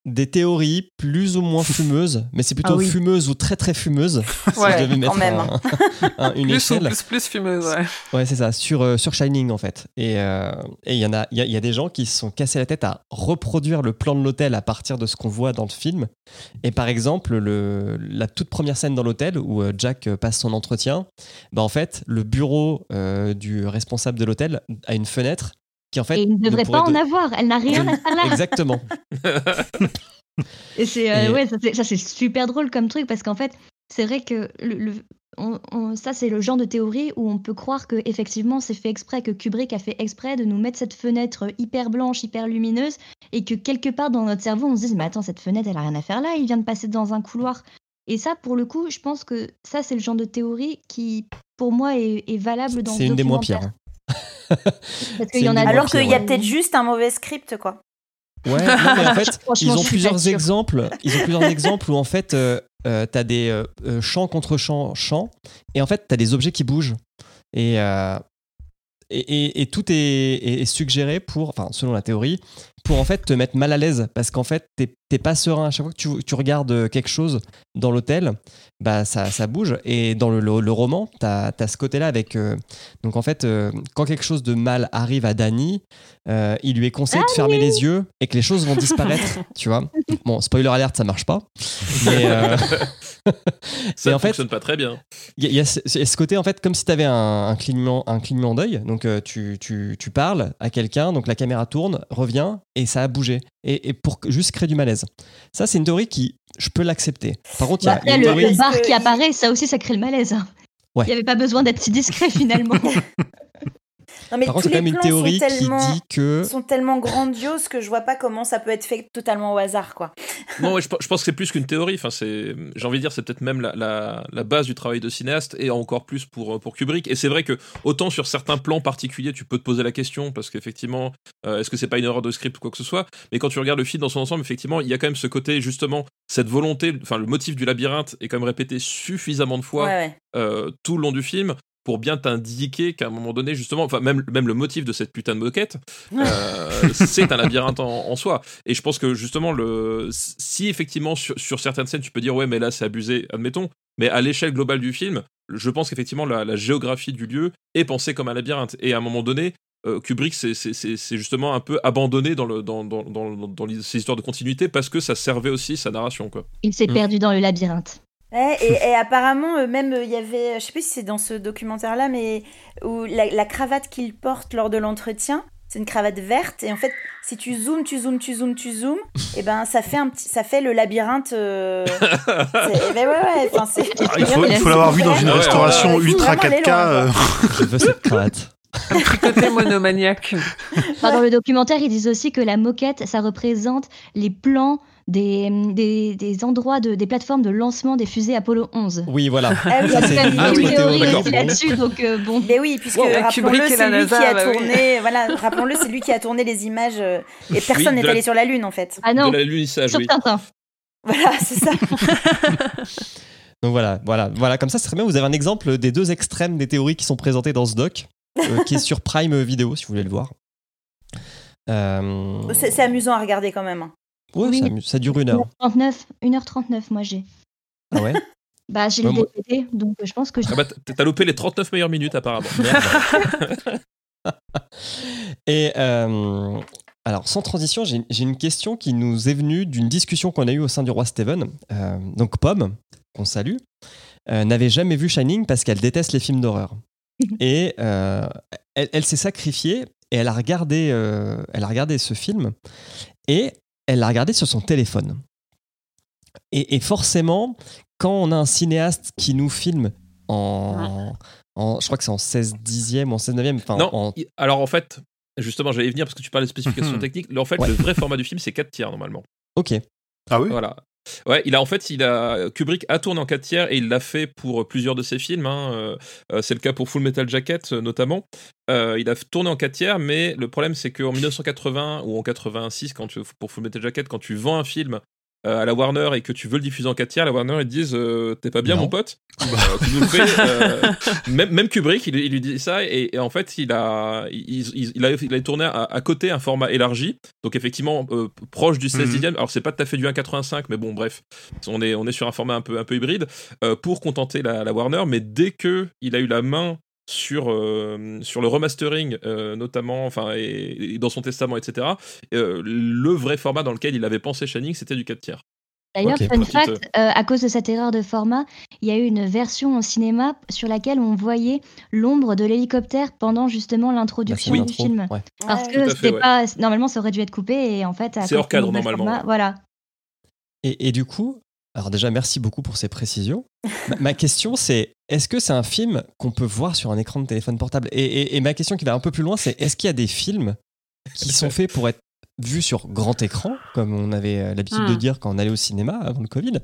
des théories plus ou moins fumeuses, mais c'est plutôt Ah oui. fumeuse ou très très fumeuse. si Ouais, je devais mettre quand même. un- un- une plus ou échelle. plus, plus fumeuse, ouais. Ouais, c'est ça, sur, euh, sur Shining en fait. Et euh, et il y en a, il y, a- il y a des gens qui se sont cassés la tête à reproduire le plan de l'hôtel à partir de ce qu'on voit dans le film. Et par exemple, le, la toute première scène dans l'hôtel où euh, Jack passe son entretien, bah en fait, le bureau euh, du responsable de l'hôtel a une fenêtre qui en fait. Et il ne devrait pas en de- avoir. Elle n'a rien à faire là. Exactement. Et c'est euh, Et- ouais, ça c'est- super drôle comme truc parce qu'en fait, c'est vrai que le, le- on- on- ça, c'est le genre de théorie où on peut croire que effectivement c'est fait exprès, que Kubrick a fait exprès de nous mettre cette fenêtre hyper blanche, hyper lumineuse, et que quelque part dans notre cerveau, on se dise, mais attends, cette fenêtre, elle a rien à faire là, il vient de passer dans un couloir. Et ça, pour le coup, je pense que ça, c'est le genre de théorie qui, pour moi, est, est valable dans C'est ce une des moins pires. hein. Parce qu'il y en a Alors qu'il y a peut-être juste un mauvais script, quoi. Ouais, non, mais en fait, ils ont plusieurs exemples. Ils ont plusieurs exemples où en fait, euh, euh, t'as des euh, euh, champs contre champs, champs, et en fait, t'as des objets qui bougent. Et, euh, et, et- et tout est, est- est suggéré pour, enfin, selon la théorie, pour en fait te mettre mal à l'aise, parce qu'en fait, t'es t'es pas serein à chaque fois que tu, tu regardes quelque chose dans l'hôtel, bah ça, ça bouge. Et dans le, le- le roman, t'as as ce côté-là avec. euh, donc en fait, euh, quand quelque chose de mal arrive à Danny, euh, il lui est conseillé de fermer les yeux et que les choses vont disparaître, tu vois. Bon, spoiler alert, ça marche pas. Mais euh, Ça Et ne en fait- fonctionne pas très bien. il y, a- il y a ce, il y a ce côté, en fait, comme si tu avais un, un clignement, un clignement d'œil. Donc, euh, tu, tu, tu parles à quelqu'un, donc la caméra tourne, revient, et ça a bougé. Et, et pour que- juste créer du malaise. Ça, c'est une théorie qui, je peux l'accepter. Par contre, il y a- Bah, il y a après, une le, théorie- le bar qui apparaît, ça aussi, ça crée le malaise. hein. Ouais. Il n'y avait pas besoin d'être si discret finalement. Non, mais Par tous contre, les quand même une plans théorie sont qui tellement, dit que. sont tellement grandioses que je vois pas comment ça peut être fait totalement au hasard, quoi. Non, ouais, je, pe- je pense que c'est plus qu'une théorie. Enfin, c'est, j'ai envie de dire, c'est peut-être même la, la, la base du travail de cinéaste et encore plus pour, pour Kubrick. Et c'est vrai que autant sur certains plans particuliers, tu peux te poser la question parce qu'effectivement, euh, est-ce que c'est pas une erreur de script ou quoi que ce soit? Mais quand tu regardes le film dans son ensemble, effectivement, il y a quand même ce côté justement, cette volonté, enfin le motif du labyrinthe est quand même répété suffisamment de fois Ouais, ouais. euh, tout le long du film pour bien t'indiquer qu'à un moment donné, justement, enfin même, même le motif de cette putain de moquette, euh, c'est un labyrinthe en, en soi. Et je pense que justement, le, si effectivement sur, sur certaines scènes, tu peux dire ouais, mais là c'est abusé, admettons, mais à l'échelle globale du film, je pense qu'effectivement la, la géographie du lieu est pensée comme un labyrinthe. Et à un moment donné, euh, Kubrick, c'est justement un peu abandonné dans, le, dans, dans, dans, dans les- ces histoires de continuité parce que ça servait aussi sa narration. Quoi. Il s'est Mm. perdu dans le labyrinthe. Ouais, et, et apparemment, euh, même, euh, il y avait, je sais plus si c'est dans ce documentaire-là, mais où la, la cravate qu'il porte lors de l'entretien, c'est une cravate verte, et en fait, si tu zoomes, tu zoomes, tu zoomes, tu zoomes, et ben ça fait un petit, ça fait le labyrinthe. euh, c'est- mais ouais, ouais. Ah, il faut, il faut l'avoir vu dans une ouais, restauration ouais, ouais. ultra Vraiment aller 4K. loin, euh, Je veux cette cravate. Un petit côté monomaniaque. Enfin, dans le documentaire, ils disent aussi que la moquette, ça représente les plans des, des, des endroits, de, des plateformes de lancement des fusées Apollo 11. Oui, voilà. Ah oui, Ça, c'est une Ah oui, théorie là-dessus, donc euh, bon. Mais oui, puisque Wow, rappelons-le, c'est lui NASA, qui a bah oui. tourné. Voilà, rappelons-le, c'est lui qui a tourné les images euh, et personne Oui, n'est la- allé sur la lune en fait. Ah non, de la sur oui. Tintin. Voilà, c'est ça. Donc voilà, voilà, voilà. Comme ça, c'est très bien. Vous avez un exemple des deux extrêmes des théories qui sont présentées dans ce doc, euh, qui est sur Prime Vidéo, si vous voulez le voir. Euh, C'est c'est amusant à regarder quand même. Ouais, Oui. ça, ça dure une heure. 39, 1h39, moi j'ai. Ah ouais? Bah, j'ai Ouais, le moi- DVD, donc euh, je pense que je. Ah bah, t'as loupé les 39 meilleures minutes apparemment. Et euh, alors, sans transition, j'ai j'ai une question qui nous est venue d'une discussion qu'on a eue au sein du roi Steven. Euh, donc, Pomme, qu'on salue, euh, n'avait jamais vu Shining parce qu'elle déteste les films d'horreur. Et euh, elle, elle s'est sacrifiée et elle a, regardé, euh, elle a regardé ce film et elle l'a regardé sur son téléphone. Et, et forcément, quand on a un cinéaste qui nous filme en, en- je crois que c'est en 16 dixième, en 16 neuvième, enfin non, en, alors en fait, justement, j'allais y venir parce que tu parlais de spécifications techniques. En fait, Ouais. le vrai format du film, c'est 4 tiers normalement. ok, Ah oui? Voilà. Ouais, il a en fait, il a Kubrick a tourné en 4 tiers et il l'a fait pour plusieurs de ses films. hein. Euh, euh, c'est le cas pour Full Metal Jacket euh, notamment. Il a tourné en 4 tiers, mais le problème c'est qu'en 1980 ou en 86, quand tu, pour Full Metal Jacket, quand tu vends un film à la Warner et que tu veux le diffuser en 4 tiers, la Warner ils te disent euh, t'es pas bien Non. mon pote, Euh, tu nous le fais. euh, même, même Kubrick, il, il lui dit ça et, et en fait il a il, a il a tourné à, à côté un format élargi, donc effectivement euh, proche du 16 Mhm. dixième. Alors c'est pas tout à fait du 1,85, mais bon bref, on est on est sur un format un peu un peu hybride euh, pour contenter la, la Warner. Mais dès que il a eu la main sur euh, sur le remastering euh, notamment enfin et, et dans son testament etc euh, le vrai format dans lequel il avait pensé Shining c'était du 4 tiers D'ailleurs, Ok, fun petite, fact, euh, à cause de cette erreur de format, il y a eu une version au cinéma sur laquelle on voyait l'ombre de l'hélicoptère pendant justement Bah, l'introduction du film. ouais. Parce Ouais. que c'était ouais. pas normalement ça aurait dû être coupé et en fait à C'est hors cause du cadre, normalement, format, ouais. voilà. Et, et du coup, alors déjà merci beaucoup pour ces précisions. ma, ma question c'est est-ce que c'est un film qu'on peut voir sur un écran de téléphone portable? Et, et- et ma question qui va un peu plus loin, c'est est-ce qu'il y a des films qui sont faits pour être vus sur grand écran, comme on avait euh, l'habitude de Hmm. dire quand on allait au cinéma avant le Covid,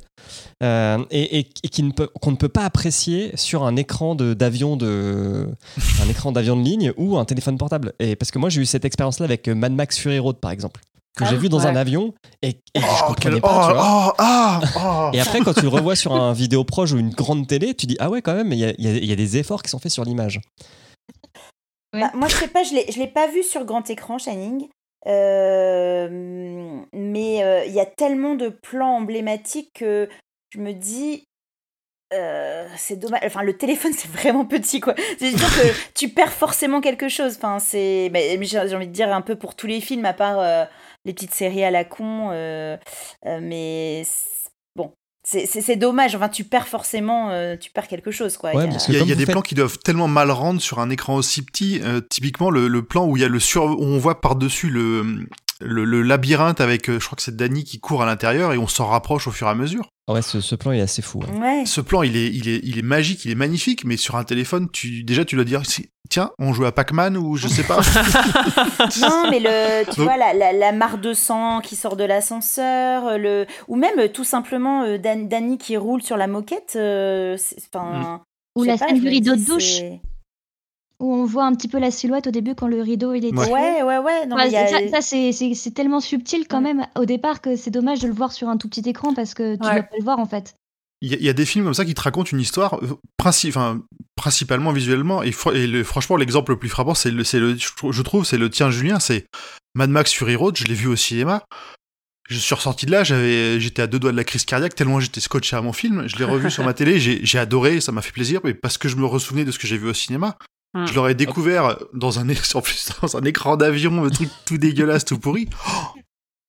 euh, et, et- et qui ne peut- qu'on ne peut pas apprécier sur un écran de- d'avion de, un écran d'avion de ligne ou un téléphone portable? Et parce que moi j'ai eu cette expérience-là avec euh, Mad Max Fury Road par exemple, que Ah, j'ai vu dans ouais. un avion et, et je Oh, comprenais quel- pas, tu vois. oh, oh, ah, oh. Et après, quand tu le revois sur un vidéo proche ou une grande télé, tu dis Ah ouais, quand même, il y a, il y a- il y a des efforts qui sont faits sur l'image. Bah, moi, je sais pas, je l'ai, je l'ai pas vu sur grand écran, Shining. Euh, mais euh, il y a tellement de plans emblématiques que je me dis. Euh, c'est dommage. Enfin, le téléphone, c'est vraiment petit, quoi. C'est dire que tu perds forcément quelque chose. Enfin, c'est. mais- j'ai envie de dire un peu pour tous les films, à part euh, les petites séries à la con. euh, euh, mais c'est- bon, c'est- c'est c'est dommage. Enfin, tu perds forcément. euh, tu perds quelque chose, quoi. Ouais, Il y a- Il y y des faites- plans qui doivent tellement mal rendre sur un écran aussi petit. euh, typiquement, le, le plan où il y a le sur, où on voit par-dessus le, le, le labyrinthe avec, je crois que c'est Danny qui court à l'intérieur et on s'en rapproche au fur et à mesure. Ah ouais, ce, ce plan est assez fou. hein. Ouais. Ce plan, il est, il est, il est magique, il est magnifique, mais sur un téléphone, tu, déjà, tu dois dire, tiens, on joue à Pac-Man ou je sais pas. Non, mais le, tu Donc- vois, la, la, la mare de sang qui sort de l'ascenseur, euh, le, ou même euh, tout simplement euh, Dan- Danny qui roule sur la moquette. euh, enfin, Ou la scène du rideau de douche, où on voit un petit peu la silhouette au début quand le rideau il est Ouais. tiré. Ouais, ouais, ouais. Non, Ouais, mais il y a- ça, ça, c'est- c'est c'est tellement subtil quand Ouais. même au départ que c'est dommage de le voir sur un tout petit écran parce que tu Ouais. dois pas le voir en fait. Il y, a- il y a des films comme ça qui te racontent une histoire, euh, princi- enfin, principalement visuellement, et, fr- et le- franchement, l'exemple le plus frappant, c'est le, c'est le, je trou- je trouve, c'est le tien, Julien, c'est Mad Max Fury Road, je l'ai vu au cinéma. Je suis ressorti de là, j'avais, j'étais à deux doigts de la crise cardiaque, tellement j'étais scotché à mon film. Je l'ai revu sur ma télé, j'ai, j'ai adoré, ça m'a fait plaisir, mais parce que je me ressouvenais de ce que j'ai vu au cinéma. Hmm. Je l'aurais découvert dans un, en plus, dans un écran d'avion, un truc tout dégueulasse, tout pourri.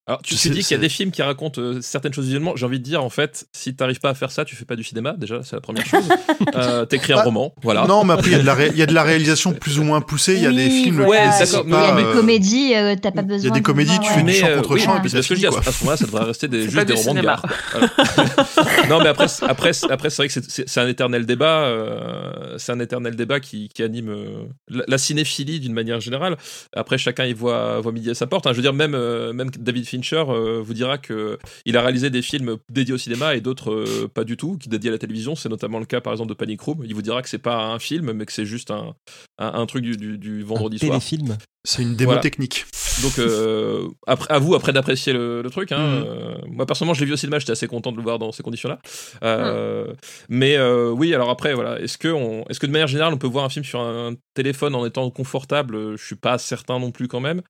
Alors, tu, C'est- dis qu'il y a des films qui racontent euh, certaines choses visuellement. J'ai envie de dire, en fait, si t'arrives pas à faire ça, tu fais pas du cinéma. Déjà, c'est la première chose. euh, T'écris un Ah, roman, voilà. Non, mais après, il y, a de la ré- il y a de la réalisation plus ou moins poussée, il y a des films Ouais, d'accord, Il y a pas, des euh, comédies, euh, t'as pas il y besoin a des de comédies, voir, tu fais du Mais, champ euh, contre oui, champ, et mais puis c'est ce que je dis. À ce moment-là, ça devrait rester des, juste des romans de gare. Non, mais après, c'est- après, après, c'est vrai que c'est- un éternel débat. euh, c'est un éternel débat qui, anime euh, la, cinéphilie d'une manière générale. Après, chacun y voit, voit midi à sa porte. hein. Je veux dire, même, euh, même David Fincher euh, vous dira que il a réalisé des films dédiés au cinéma et d'autres euh, pas du tout, qui dédiés à la télévision. C'est notamment le cas, par exemple, de Panic Room. Il vous dira que c'est pas un film, mais que c'est juste un, un, un truc du, du, du vendredi un soir. téléfilm. C'est une démo Voilà. technique. Donc, euh, après, à vous après d'apprécier le, le truc. Hein, Mhm. Euh, moi, personnellement, je l'ai vu au cinéma, j'étais assez content de le voir dans ces conditions-là. Euh, Mais euh, oui, alors après, voilà, est-ce que, on, est-ce que de manière générale, on peut voir un film sur un téléphone en étant confortable? Je suis pas certain non plus quand même.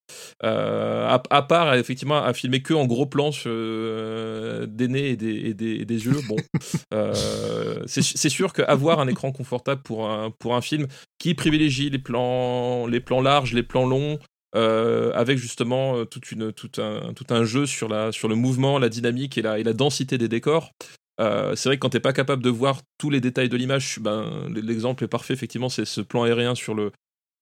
À, à part, effectivement, à filmer que en gros plan sur, des nez et des, et des, et des yeux. Bon, c'est, c'est sûr qu'avoir un écran confortable pour un, pour un film qui privilégie les plans, les plans larges, les plans longs, euh, avec justement euh, toute une, tout, un, tout un jeu sur, la, sur le mouvement, la dynamique et la, et la densité des décors. Euh, c'est vrai que quand t'es pas capable de voir tous les détails de l'image, ben, l'exemple est parfait, effectivement, c'est ce plan aérien sur le,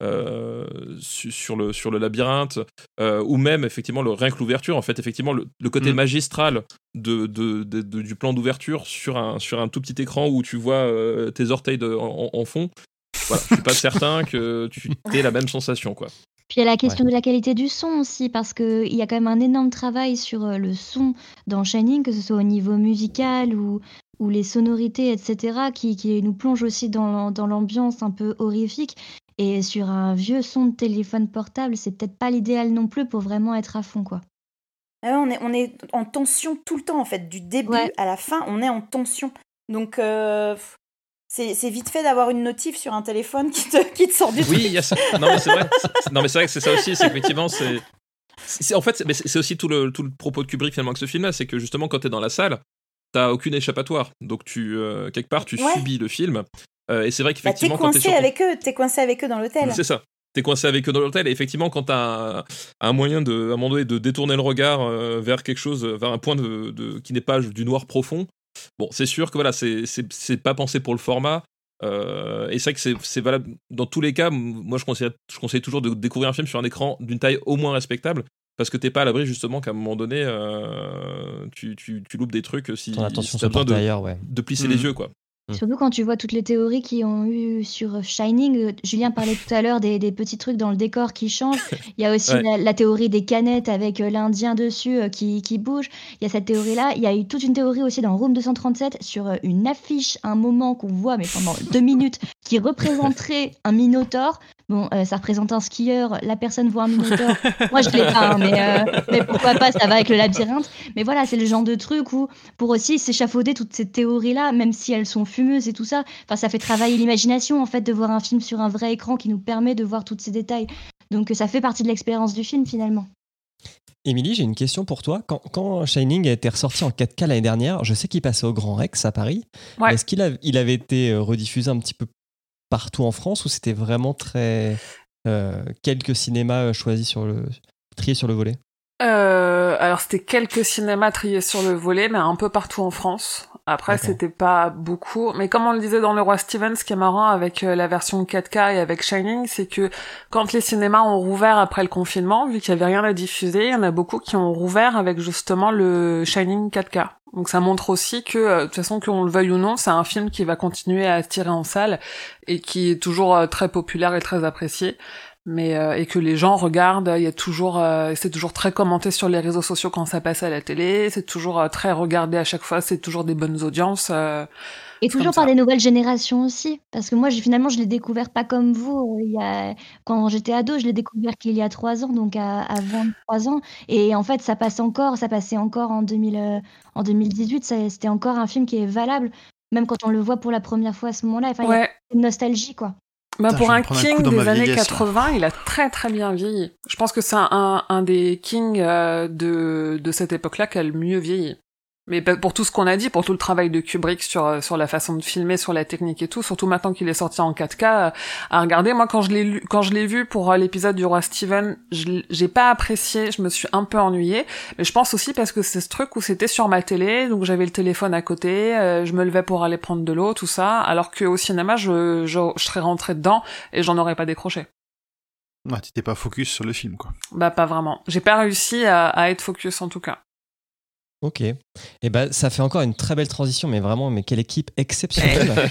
euh, su- sur, le, sur le labyrinthe, euh, ou même effectivement le, rien que l'ouverture, en fait, effectivement, le, le côté Mm. magistral de, de- de- de- du plan d'ouverture sur un, sur un tout petit écran où tu vois euh, tes orteils en fond. Voilà, je suis pas certain que tu aies la même sensation, quoi. Puis il y a la question de la qualité du son aussi, parce qu'il y a quand même un énorme travail sur euh, le son dans Shining, que ce soit au niveau musical ou, ou les sonorités, etc., qui, qui nous plonge aussi dans, l'am- dans l'ambiance un peu horrifique. Et sur un vieux son de téléphone portable, c'est peut-être pas l'idéal non plus pour vraiment être à fond, quoi. Ah ouais, on, est, on est en tension tout le temps, en fait. Du début Ouais. à la fin, on est en tension. Donc, euh, c'est vite fait d'avoir une notif sur un téléphone qui te, qui te sort du Oui, il y a ça. Non, mais c'est vrai. C'est- Non, mais c'est vrai que c'est ça aussi. C'est qu'effectivement, c'est. En fait, c'est- aussi tout le, tout le propos de Kubrick finalement avec ce film-là, c'est que justement quand t'es dans la salle, t'as aucune échappatoire. Donc tu euh, quelque part tu Ouais. subis le film. Euh, et c'est vrai Bah, t'es qu'effectivement quand t'es coincé sur ton- avec eux, t'es coincé avec eux dans l'hôtel. c'est ça. T'es coincé avec eux dans l'hôtel et effectivement quand t'as un, un moyen de, à un moment donné, de détourner le regard euh, vers quelque chose, vers un point de, de- qui n'est pas du noir profond. Bon, c'est sûr que voilà, c'est pas pensé pour le format. Euh, et c'est vrai que c'est- valable dans tous les cas. Moi, je conseille, je conseille toujours de découvrir un film sur un écran d'une taille au moins respectable. Parce que t'es pas à l'abri justement qu'à un moment donné, euh, tu, tu, tu loupes des trucs si, Ton attention si t'as besoin de, ailleurs, ouais. de plisser Mhm. les yeux. quoi. Mm. Surtout quand tu vois toutes les théories qui ont eu sur Shining. Euh, Julien parlait tout à l'heure des, des petits trucs dans le décor qui changent. Il y a aussi Ouais. la, la théorie des canettes avec euh, l'Indien dessus euh, qui, qui bouge. Il y a cette théorie-là. Il y a eu toute une théorie aussi dans Room 237 sur une affiche, un moment qu'on voit, mais pendant deux minutes, qui représenterait un minotaure. Bon, euh, ça représente un skieur, la personne voit un minotaure. Moi, je l'ai pas, hein, mais, euh, mais pourquoi pas, ça va avec le labyrinthe. Mais voilà, c'est le genre de truc où, pour aussi s'échafauder toutes ces théories-là, même si elles sont fumeuses et tout ça, enfin, ça fait travailler l'imagination, en fait, de voir un film sur un vrai écran qui nous permet de voir tous ces détails. Donc, ça fait partie de l'expérience du film, finalement. Émilie, j'ai une question pour toi. Quand, quand Shining a été ressorti en 4K l'année dernière, je sais qu'il passait au Grand Rex à Paris. Ouais. Est-ce qu'il il avait été euh, rediffusé un petit peu partout en France ou c'était vraiment très. euh, quelques cinémas euh, choisis sur le. triés sur le volet? Euh, alors c'était quelques cinémas triés sur le volet, mais un peu partout en France. Après c'était pas beaucoup, mais comme on le disait dans le Roi Stevens, ce qui est marrant avec euh, la version 4K et avec Shining, c'est que quand les cinémas ont rouvert après le confinement, vu qu'il y avait rien à diffuser, il y en a beaucoup qui ont rouvert avec justement le Shining 4K. Donc ça montre aussi que, euh, de toute façon, qu'on le veuille ou non, c'est un film qui va continuer à attirer en salle et qui est toujours euh, très populaire et très apprécié mais euh, et que les gens regardent il y a toujours euh, c'est toujours très commenté sur les réseaux sociaux quand ça passe à la télé c'est toujours euh, très regardé à chaque fois c'est toujours des bonnes audiences. Et toujours par des nouvelles générations aussi. Parce que moi, finalement, je l'ai découvert pas comme vous. euh, Il y a... Quand j'étais ado, je l'ai découvert qu'il y a trois ans, donc à, à 23 ans. Et en fait, ça passe encore, ça passait encore en, 2000, euh, en 2018. ça- C'était encore un film qui est valable, même quand on le voit pour la première fois à ce moment-là. Enfin, il y a ouais une nostalgie, quoi. bah, Putain, pour un un king dans des années vieillesse, là. 80 il a très très bien vieilli je pense que c'est un, un des kings euh, de de cette époque là qui a le mieux vieilli mais pour tout ce qu'on a dit, pour tout le travail de Kubrick sur euh, sur la façon de filmer, sur la technique et tout, surtout maintenant qu'il est sorti en 4K, euh, à regarder. Moi, quand je l'ai lu, quand je l'ai vu pour euh, l'épisode du roi Steven, j'ai pas apprécié, je me suis un peu ennuyée. Mais je pense aussi parce que c'est ce truc où c'était sur ma télé, donc j'avais le téléphone à côté, euh, je me levais pour aller prendre de l'eau, tout ça, alors qu'au cinéma, je, je je serais rentrée dedans et j'en aurais pas décroché. Ouais, t'étais pas focus sur le film, quoi. Bah pas vraiment. J'ai pas réussi à, à être focus en tout cas. Ok. Et ben, ça fait encore une très belle transition, mais vraiment, mais quelle équipe exceptionnelle.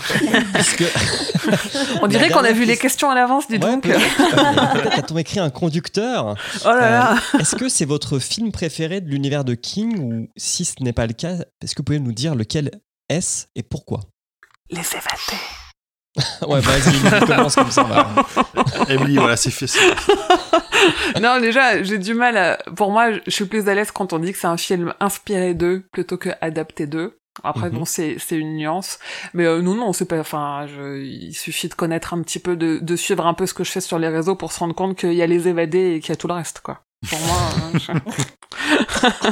On dirait qu'on a vu les question- questions à l'avance, dis Ouais, donc. peut-être. Écrit un conducteur Oh là là. Euh, Est-ce que c'est votre film préféré de l'univers de King ou si ce n'est pas le cas, est-ce que vous pouvez nous dire lequel est-ce et pourquoi? Les évadés. Ouais, vas-y, Emily, commence comme ça. va. Emily, voilà, c'est fait. Non, déjà, j'ai du mal à... Pour moi, je suis plus à l'aise quand on dit que c'est un film inspiré d'eux plutôt que adapté d'eux. Après, Mhm. bon, c'est c'est une nuance. Mais euh, non, non, c'est pas... Enfin, je... il suffit de connaître un petit peu, de, de suivre un peu ce que je fais sur les réseaux pour se rendre compte qu'il y a les évadés et qu'il y a tout le reste, quoi. Pour moi... euh, je-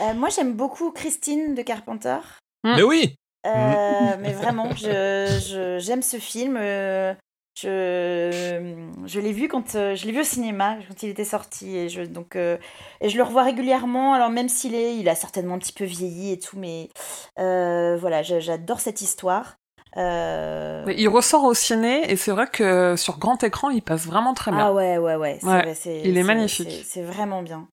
Euh, moi, j'aime beaucoup Christine de Carpenter. Mais oui Euh, mais vraiment, je, j'aime ce film. euh, Je, je l'ai vu quand euh, je l'ai vu au cinéma quand il était sorti et je donc et je le revois régulièrement. Alors même s'il est, il a certainement un petit peu vieilli et tout, mais voilà, j'adore cette histoire. Il ressort au ciné et c'est vrai que sur grand écran, il passe vraiment très bien. Ah ouais, ouais, ouais. vrai, il est magnifique. C'est vraiment bien.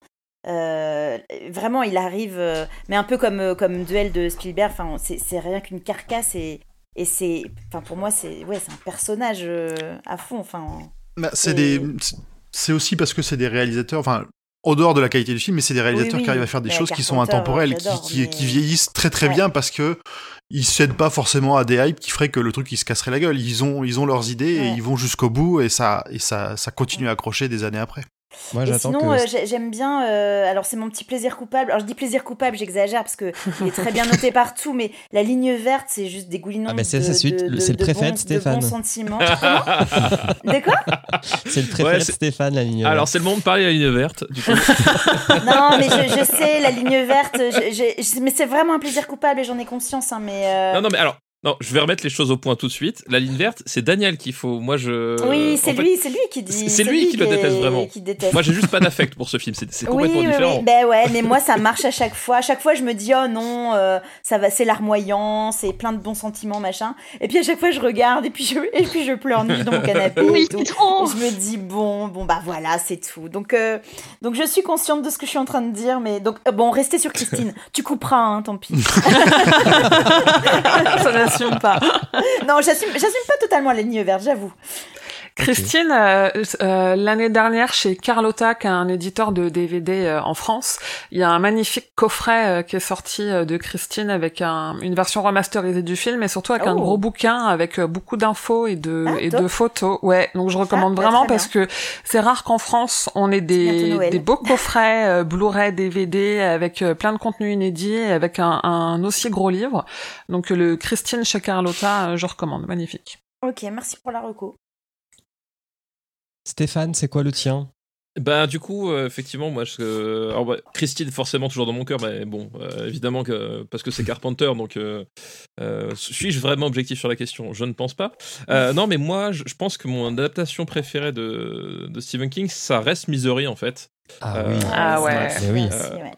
Euh, vraiment, il arrive, euh, mais un peu comme, euh, comme Duel de Spielberg, enfin, c'est rien qu'une carcasse et, et c'est, enfin, pour moi, c'est ouais, un personnage euh, à fond. Enfin, Bah, c'est Et- c'est aussi parce que c'est des réalisateurs, enfin, au dehors de la qualité du film, mais c'est des réalisateurs oui, qui arrivent à faire des mais choses qui sont intemporelles, qui, qui, mais- qui vieillissent très très Ouais. bien parce que ils cèdent pas forcément à des hypes qui feraient que le truc il se casserait la gueule. Ils ont, ils ont leurs idées et ils vont jusqu'au bout et ça, et ça, ça continue à accrocher des années après. Moi, et sinon, que. euh, j'ai- j'aime bien. euh, alors, c'est mon petit plaisir coupable. Alors, je dis plaisir coupable, j'exagère parce que il est très bien noté partout, mais la ligne verte, c'est juste dégoulinant. Ah, mais c'est c'est le de préféré de Stéphane. De bons sentiments. Comment? De quoi? C'est le préféré Ouais, de c'est- Stéphane, la ligne. Alors, c'est le moment de parler à la ligne verte. Du coup. Non, mais je, je sais, la ligne verte, je- je- je- mais c'est vraiment un plaisir coupable et j'en ai conscience. Hein, mais euh, non, non, mais alors, Non, je vais remettre les choses au point tout de suite. La ligne verte, c'est Daniel qu'il faut. Moi, je. Oui, c'est lui, c'est lui qui dit. c'est lui qui le est- déteste vraiment. qui déteste. Moi, j'ai juste pas d'affect pour ce film. C'est Oui, complètement oui, différent. oui. Ben ouais, mais moi ça marche à chaque fois. À chaque fois, je me dis oh non, euh, ça va, c'est larmoyant, c'est plein de bons sentiments, machin. Et puis à chaque fois, je regarde et puis je et puis je pleure nu dans mon canapé. Oui, et tout. Et je me dis bon, bon bah voilà, c'est tout. Donc euh, donc je suis consciente de ce que je suis en train de dire, mais donc euh, bon, restez sur Christine. tu couperas, hein, tant pis. Pas. non, j'assume, j'assume pas totalement la ligne verte, j'avoue. Christine, euh, euh, l'année dernière chez Carlotta, qui est un éditeur de DVD euh, en France, il y a un magnifique coffret euh, qui est sorti de Christine avec un- une version remasterisée du film et surtout avec un Oh. gros bouquin avec beaucoup d'infos et de Ah, et top. de photos. Ouais, donc je recommande bah, vraiment parce que c'est rare qu'en France on ait des, beaux coffrets Blu-ray, DVD avec plein de contenus inédits, et avec un, un aussi gros livre. Donc le Christine chez Carlotta, je recommande, magnifique. Ok, merci pour la reco. Stéphane, c'est quoi le tien? Bah du coup, euh, effectivement, moi, je, alors, bah, Christine forcément toujours dans mon cœur, mais bon, euh, évidemment que parce que c'est Carpenter, donc euh, euh, suis-je vraiment objectif sur la question? Je ne pense pas. Euh, non, mais moi, je, je pense que mon adaptation préférée de, de Stephen King, ça reste Misery en fait. Ah Euh, oui. Ah ouais. Oui.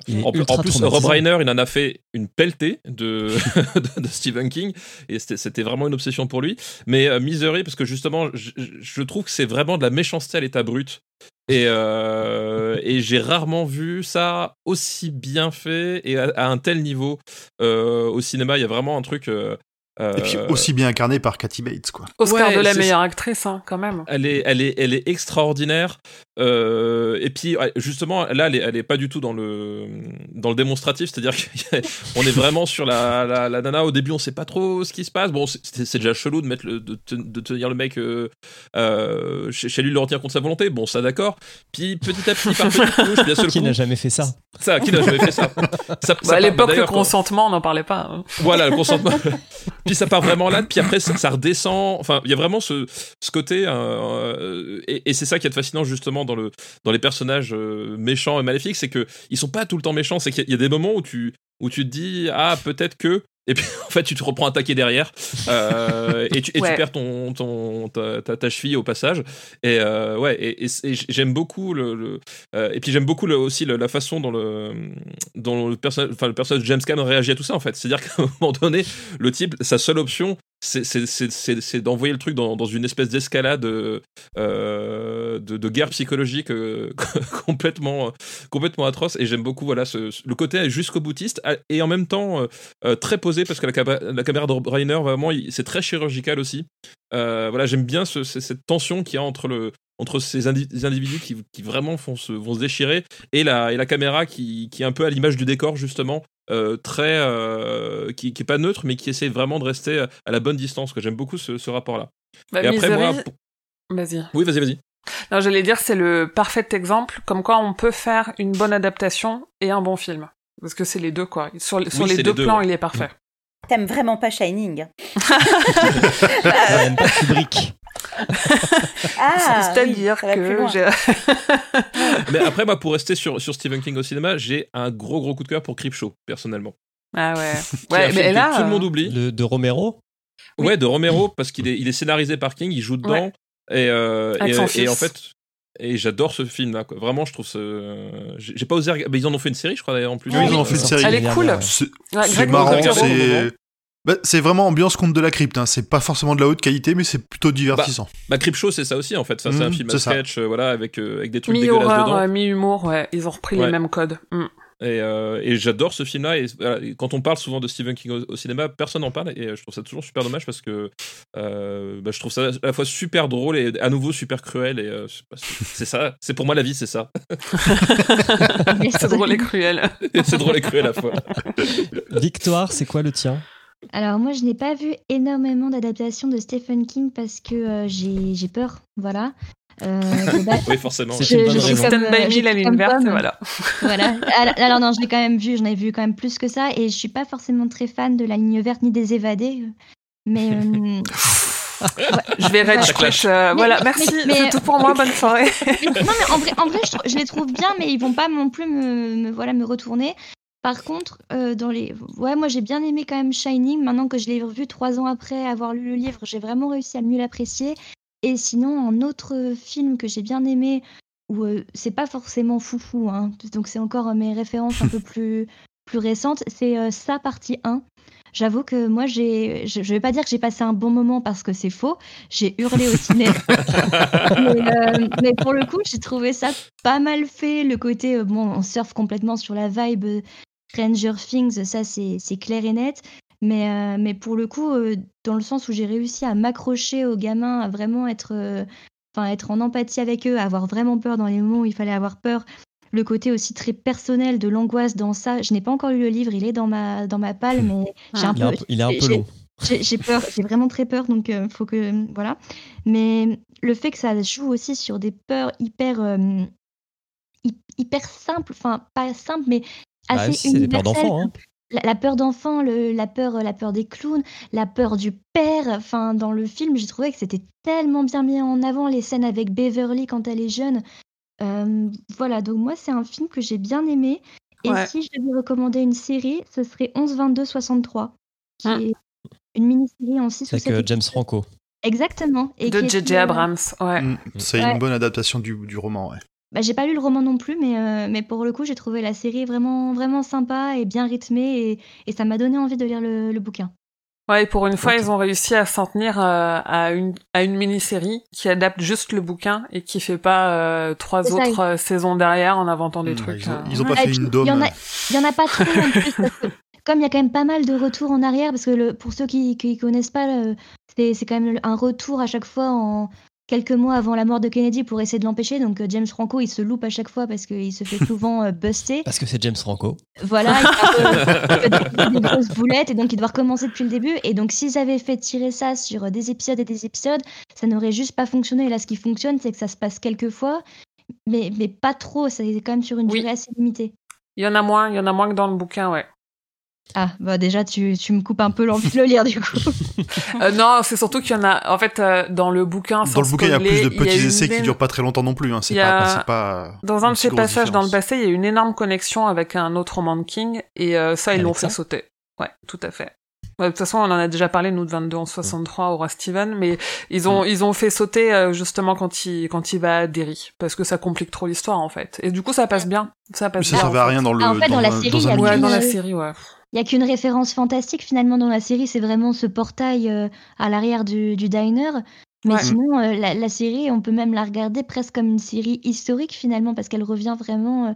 Il En, plus- en. Rob Reiner, il en a fait une pelletée de, de, de Stephen King, et c'était- c'était vraiment une obsession pour lui. Mais euh, Misery, parce que justement, je, je trouve que c'est vraiment de la méchanceté à l'état brut. Et, euh, et j'ai rarement vu ça aussi bien fait et à, à un tel niveau euh, au cinéma. Il y a vraiment un truc. euh, Et puis aussi bien incarné par Cathy Bates, quoi. Oscar Ouais, de la meilleure actrice, hein, quand même. Elle est, elle est, elle est extraordinaire. Euh, et puis justement, là, elle est, elle est pas du tout dans le dans le démonstratif, c'est-à-dire qu'on est vraiment sur la, la, la nana. Au début, on sait pas trop ce qui se passe. Bon, c'est- déjà chelou de mettre le, de, de tenir le mec euh, euh, chez, chez lui, de le retenir contre sa volonté. Bon, ça d'accord. Puis petit à petit, par bien seul Qui n'a jamais fait ça ça, qui n'a jamais fait ça. ça, ça Bah, à l'époque, le consentement, on n'en parlait pas. hein. voilà, le consentement. puis ça part vraiment là, puis après ça, ça redescend. Enfin, il y a vraiment ce, ce côté, et, et c'est ça qui est fascinant justement dans, le, dans les personnages euh, méchants et maléfiques, c'est que ils sont pas tout le temps méchants. C'est qu'il y, a- des moments où tu, où tu te dis, ah, peut-être que. Et puis en fait, tu te reprends attaquer derrière euh, et, tu, et tu perds ton, ton, ta, ta, ta cheville au passage. Et euh, ouais, et, et- et j'aime beaucoup le, le- euh, et puis j'aime beaucoup le- aussi le- la façon dont le, dont le personnage, enfin le personnage James Caan réagit à tout ça en fait. C'est-à-dire qu'à un moment donné, le type, sa seule option, c'est- d'envoyer le truc dans, dans une espèce d'escalade euh, de, de guerre psychologique euh, complètement, complètement atroce. Et j'aime beaucoup voilà, le côté jusqu'au boutiste à- et en même temps euh, très posé parce que la, caméra de Reiner, vraiment, c'est très chirurgical aussi. Voilà, j'aime bien ce- ce- cette tension qu'il y a entre le entre ces indi- ces individus qui, qui vraiment font se, vont se déchirer et la, et la caméra qui, qui est un peu à l'image du décor justement euh, très euh, qui, qui est pas neutre mais qui essaie vraiment de rester à la bonne distance que j'aime beaucoup ce, ce rapport là Bah, et après moi Vas-y. oui vas-y vas-y Non, j'allais dire, c'est le parfait exemple, comme quoi on peut faire une bonne adaptation et un bon film. Parce que c'est les deux, quoi. Sur, sur Oui, les deux les deux, plans, ouais. il est parfait. T'aimes vraiment pas Shining aime pas Kubrick. Ah, C'est-à-dire oui, que mais après moi pour rester sur, sur Stephen King au cinéma j'ai un gros gros coup de cœur pour Creepshow personnellement Ah ouais. Ouais, film mais là... tout le monde euh, oublie De, de Romero Oui. Ouais, de Romero, parce qu'il est, il est scénarisé par King, il joue dedans. Ouais. Et, euh, et, et en fait, et j'adore ce film-là. quoi. Vraiment, je trouve ce. J'ai pas osé regarder. Mais ils en ont fait une série, je crois d'ailleurs en plus. Oui, ils en ont fait une série. Elle est cool. C'est Ouais, marrant, c'est. Bah, c'est vraiment ambiance conte de la crypte. Hein. C'est pas forcément de la haute qualité, mais c'est plutôt divertissant. Bah, Creepshow, c'est ça aussi en fait. C'est un Mhm, film à sketch, euh, voilà, avec, euh, avec des trucs dégueulasses Mi-horreur, dedans. euh, mi-humour, ouais. Ils ont repris Ouais. les mêmes codes. Mm. Et, euh, et j'adore ce film-là. Et, quand on parle souvent de Stephen King au, au cinéma, personne n'en parle. Et euh, je trouve ça toujours super dommage parce que euh, bah, je trouve ça à la fois super drôle et à nouveau super cruel. Et euh, c'est ça. C'est pour moi la vie, c'est ça. C'est drôle et cruel. C'est drôle et cruel à la fois. Victoire, c'est quoi le tien? Alors moi, je n'ai pas vu énormément d'adaptations de Stephen King parce que euh, j'ai j'ai peur, voilà. Euh, base- Oui, forcément. Je- je suis comme, Stand by euh, la comme verte, voilà. voilà. Alors, alors non, je l'ai quand même vu, j'en ai vu quand même plus que ça, et je suis pas forcément très fan de la ligne verte ni des évadés. Mais euh, Je vais quit, euh, voilà, mais- merci, mais- c'est tout pour moi, bonne soirée. mais- non, mais en vrai, en vrai je, les trouve bien, mais ils vont pas non plus me, me- voilà me retourner. Par contre, euh, dans les... ouais, moi j'ai bien aimé quand même Shining. Maintenant que je l'ai revu trois ans après avoir lu le livre, j'ai vraiment réussi à mieux l'apprécier. Et sinon, un autre film que j'ai bien aimé, où euh, c'est pas forcément foufou, hein, donc c'est encore mes références un peu plus, plus récentes, c'est euh, sa partie 1. J'avoue que moi, j'ai, je, je vais pas dire que j'ai passé un bon moment parce que c'est faux. J'ai hurlé au ciné. mais, euh, mais pour le coup, j'ai trouvé ça pas mal fait. Le côté, euh, bon, on surfe complètement sur la vibe Stranger Things, ça c'est c'est clair et net. Mais, euh, mais pour le coup, euh, dans le sens où j'ai réussi à m'accrocher aux gamins, à vraiment être, euh, être en empathie avec eux, à avoir vraiment peur dans les moments où il fallait avoir peur. Le côté aussi très personnel de l'angoisse dans ça. Je n'ai pas encore lu le livre, il est dans ma, dans ma palle, mais j'ai un Il est un peu, peu, il est un peu j'ai- long. j'ai j'ai peur, j'ai vraiment très peur, donc euh, faut que voilà. Mais le fait que ça joue aussi sur des peurs hyper euh, hy- hyper simples, enfin pas simples, mais Bah assez oui, c'est des peurs d'enfants. Hein. La, la peur d'enfant, le- la peur, la peur des clowns, la peur du père. Enfin, dans le film, j'ai trouvé que c'était tellement bien mis en avant les scènes avec Beverly quand elle est jeune. Euh, voilà, donc moi c'est un film que j'ai bien aimé. Et Ouais. si je devais recommander une série, ce serait 11 22 63, qui Hmm. est une mini-série en 6 ou Avec 7 euh, James Franco. Exactement. Et De J.J. euh, Abrams, ouais. Mm, C'est Ouais. une bonne adaptation du, du roman, ouais. Bah, j'ai pas lu le roman non plus, mais, euh, mais pour le coup, j'ai trouvé la série vraiment, vraiment sympa et bien rythmée, et, et ça m'a donné envie de lire le, le bouquin. Ouais, et pour une fois, ils ont réussi à s'en tenir euh, à une, à une mini-série qui adapte juste le bouquin et qui fait pas euh, trois autres euh, saisons derrière en inventant des Mm, trucs. Ils ont, euh. ils ont pas fait une dôme. y Il y en a pas trop en plus, parce que comme il y a quand même pas mal de retours en arrière, parce que le, pour ceux qui qui connaissent pas, c'est quand même un retour à chaque fois en quelques mois avant la mort de Kennedy pour essayer de l'empêcher. Donc euh, James Franco, il se loupe à chaque fois parce qu'il se fait souvent euh, buster. Parce que c'est James Franco. Voilà, il fait des, des grosses boulettes et donc il doit recommencer depuis le début. Et donc s'ils avaient fait tirer ça sur des épisodes et des épisodes, ça n'aurait juste pas fonctionné. Et là, ce qui fonctionne, c'est que ça se passe quelques fois, mais, mais pas trop. C'est quand même sur une Oui. durée assez limitée. Il y en a moins, il y en a moins que dans le bouquin, ouais. Ah, bah déjà, tu, tu me coupes un peu l'envie de le lire du coup. Euh, non, c'est surtout qu'il y en a. En fait, euh, dans le bouquin, sans Dans le bouquin, il y a plus de petits une essais qui énorme- durent pas très longtemps non plus. Hein. C'est pas. Dans un une de grosse passages dans le passé, il y a une énorme connexion avec un autre roman de King, et euh, ça, ils l'ont ça fait sauter. Ouais, tout à fait. Ouais, de toute façon, on en a déjà parlé, nous, de 22 en 63 au roi Steven, mais ils ont, ils ont fait sauter justement quand il, quand il va à Derry, parce que ça complique trop l'histoire, en fait. Et du coup, ça passe bien. Ça Mais passe ça bien. servait à rien dans le. Ah, en fait, dans la série, il y a Ouais, dans la série, ouais. Il y a qu'une référence fantastique finalement dans la série, c'est vraiment ce portail euh, à l'arrière du, du diner. Mais Ouais. sinon, euh, la, la série, on peut même la regarder presque comme une série historique finalement, parce qu'elle revient vraiment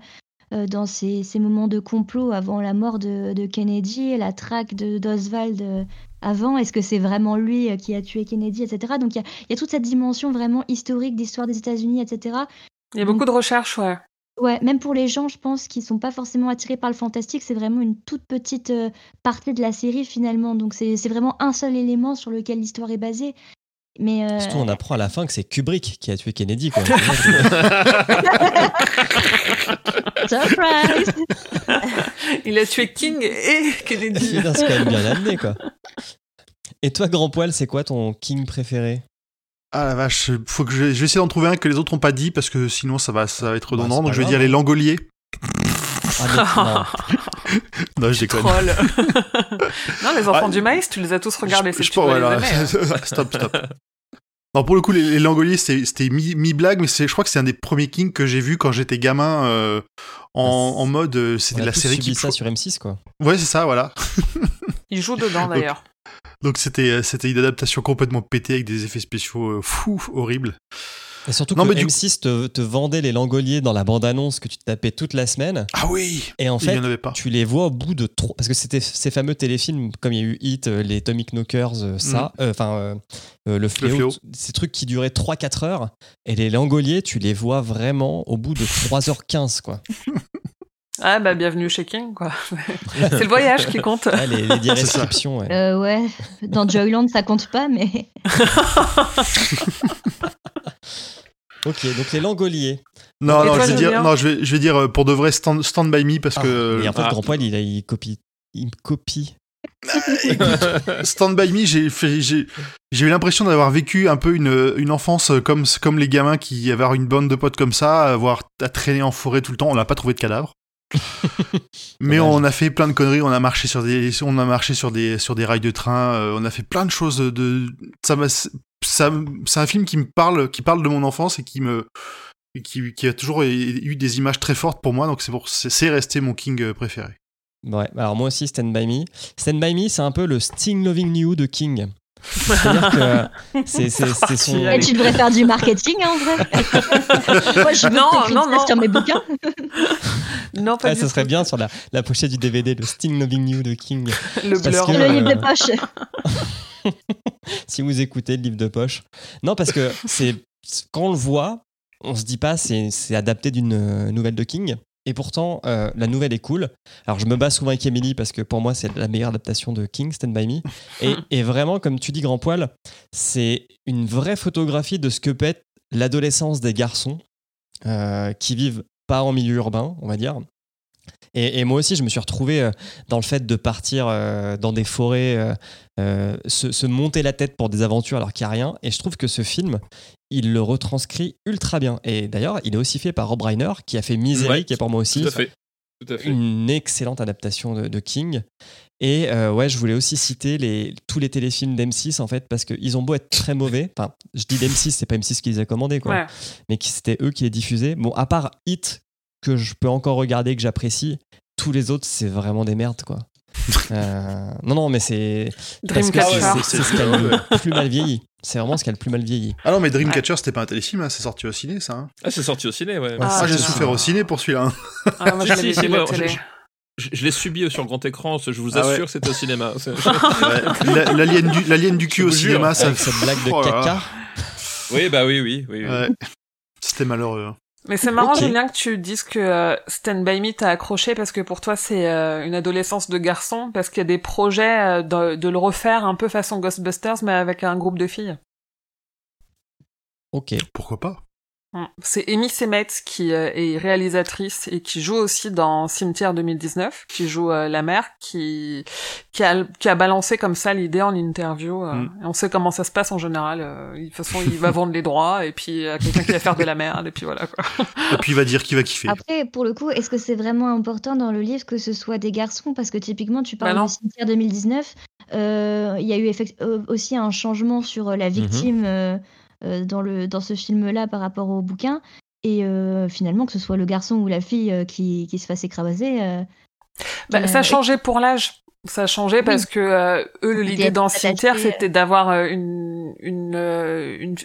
euh, dans ces, ces moments de complot avant la mort de, de Kennedy, la traque d'Oswald avant. Est-ce que c'est vraiment lui qui a tué Kennedy, etc. Donc il y y a toute cette dimension vraiment historique d'histoire des États-Unis, etc. Il y a beaucoup de recherches, ouais. Ouais, même pour les gens, je pense, qui sont pas forcément attirés par le fantastique, c'est vraiment une toute petite euh, partie de la série finalement. Donc c'est c'est vraiment un seul élément sur lequel l'histoire est basée. Mais euh, Surtout, on apprend à la fin que c'est Kubrick qui a tué Kennedy. Quoi. surprise Il a tué King et Kennedy. C'est quand même bien amené, quoi. Et toi, grand poil, c'est quoi ton king préféré? Ah la vache, faut que je, je vais essayer d'en trouver un que les autres ont pas dit parce que sinon ça va, ça va être Bah, redondant. donc je vais dire les. Langoliers. Ah, non. Non, je déconne. Troll. non, les enfants Ah, du maïs, tu les as tous regardés, Je- je pense- voilà. stop, stop. Non, pour le coup, les, les Langoliers, c'était c'était mi- mi-blague, mais c'est- je crois que c'est un des premiers Kings que j'ai vu quand j'étais gamin euh, en, en mode. euh, C'était a la tous série subi qui. ça sur M6, quoi. Ouais, c'est ça, voilà. Ils jouent dedans, d'ailleurs. Donc c'était euh, c'était une adaptation complètement pétée avec des effets spéciaux euh, fous, horribles. Et surtout Non, que mais du- M6 te, te vendait les langoliers dans la bande-annonce que tu tapais toute la semaine. Ah oui Et en fait, en tu les vois au bout de trop. Parce que c'était ces fameux téléfilms, comme il y a eu Hit, euh, les Atomic Knockers, ça, euh, enfin, euh, euh, le fléau, ces trucs qui duraient 3-4 heures. Et les langoliers, tu les vois vraiment au bout de 3h15, quoi. Ah, bah, bienvenue chez King, quoi. c'est le voyage qui compte. Ouais, les, les descriptions, ouais. Euh, Ouais, dans Joyland ça compte pas, mais Ok, donc les langoliers. Non, Et non, toi, je vais dire, Julien non, je vais, je vais dire euh, pour de vrai stand, stand by me parce que Et en fait, ah. Grand Poil, il, a- il copie. Il copie. Stand by me, j'ai fait, j'ai, j'ai eu l'impression d'avoir vécu un peu une, une enfance comme, comme les gamins qui avaient une bande de potes comme ça, avoir à traîner en forêt tout le temps. On n'a pas trouvé de cadavre. Mais on a fait plein de conneries, on a marché sur des, on a marché sur des, sur des rails de train, euh, on a fait plein de choses de, ça ça, c'est un film qui me parle, qui parle de mon enfance et qui me, qui, qui a toujours eu des images très fortes pour moi, donc c'est pour, c'est c'est resté mon King euh, préféré. Ouais, alors moi aussi, Stand By Me. Stand By Me, c'est un peu le Sting Loving You de King. C'est-à-dire que c'est c'est- c'est son. parti, Et allez. tu devrais faire du marketing hein, en vrai. Moi, je veux Non, que non, non. sur mes bouquins. Non, pas Ah, du ça tout. serait bien sur la, la pochette du DVD, le Sting Loving You de King. Le Parce blur. que- Le Euh, livre de poche. si vous écoutez le livre de poche. Non, parce que c'est quand on le voit, on se dit pas c'est c'est adapté d'une euh, nouvelle de King. Et pourtant, euh, la nouvelle est cool. Alors, je me bats souvent avec Emily parce que pour moi, c'est la meilleure adaptation de King, Stand By Me. Et, et vraiment, comme tu dis, Grand Poil, c'est une vraie photographie de ce que peut être l'adolescence des garçons euh, qui vivent pas en milieu urbain, on va dire. Et, et moi aussi, je me suis retrouvé euh, dans le fait de partir euh, dans des forêts, euh, se, se monter la tête pour des aventures alors qu'il n'y a rien. Et je trouve que ce film, il le retranscrit ultra bien. Et d'ailleurs, il est aussi fait par Rob Reiner, qui a fait Misery, Ouais, qui est pour moi aussi Tout à fait. Tout à fait. une excellente adaptation de, de King. Et euh, ouais, je voulais aussi citer les, tous les téléfilms d'M6 en fait, parce qu'ils ont beau être très mauvais. Enfin, je dis d'M6, c'est pas M6 qui les a commandés, quoi. Ouais. Mais qui c'était eux qui les diffusaient. Bon, à part Hit, que je peux encore regarder, que j'apprécie, tous les autres, c'est vraiment des merdes, quoi. Euh, non, non, mais c'est. Dreamcatcher. c'est- C'est c'est ce qui a le plus mal vieilli. C'est vraiment ce qui a le plus mal vieilli. Ah non, mais Dreamcatcher, c'était pas un téléfilm, hein, c'est sorti au ciné, ça. hein. Ah, c'est sorti au ciné, ouais. Ah, Ah, j'ai c'est souffert au ciné pour celui-là. hein. Ah, moi, je Si, l'avais si, vu ouais, à la télé. je- Je, je l'ai subi sur le grand écran, je vous Ah assure ouais. que c'était au cinéma. C'est- Ouais, la- L'alien du, l'alien du cul au cinéma, ça. Avec cette blague de Oh caca. oui, bah oui, oui. oui, oui. Ouais. C'était malheureux. Mais c'est marrant, Ok. Julien, que tu dises que euh, Stand By Me t'a accroché parce que pour toi, c'est euh, une adolescence de garçon, parce qu'il y a des projets euh, de, de le refaire un peu façon Ghostbusters, mais avec un groupe de filles. Ok. Pourquoi pas? C'est Amy Seymet qui euh, est réalisatrice et qui joue aussi dans Cimetière 2019, qui joue euh, la mère, qui qui a qui a balancé comme ça l'idée en interview. euh, Mm. et on sait comment ça se passe en général. euh, de toute façon, il va vendre les droits et puis il y a quelqu'un qui va faire de la merde et puis voilà quoi. Et puis il va dire qu'il va kiffer. Après, pour le coup, est-ce que c'est vraiment important dans le livre que ce soit des garçons? Parce que typiquement, tu parles Bah de Cimetière 2019. euh, Il y a eu euh, aussi un changement sur la victime euh, euh, dans, le, dans ce film-là par rapport au bouquin. Et euh, finalement, que ce soit le garçon ou la fille euh, qui, qui se fasse écraser. euh, Bah, Euh, ça a changé pour l'âge. Ça a changé parce que euh, eux, l'idée dans Cimetière, euh. c'était d'avoir euh, une, une, euh, une,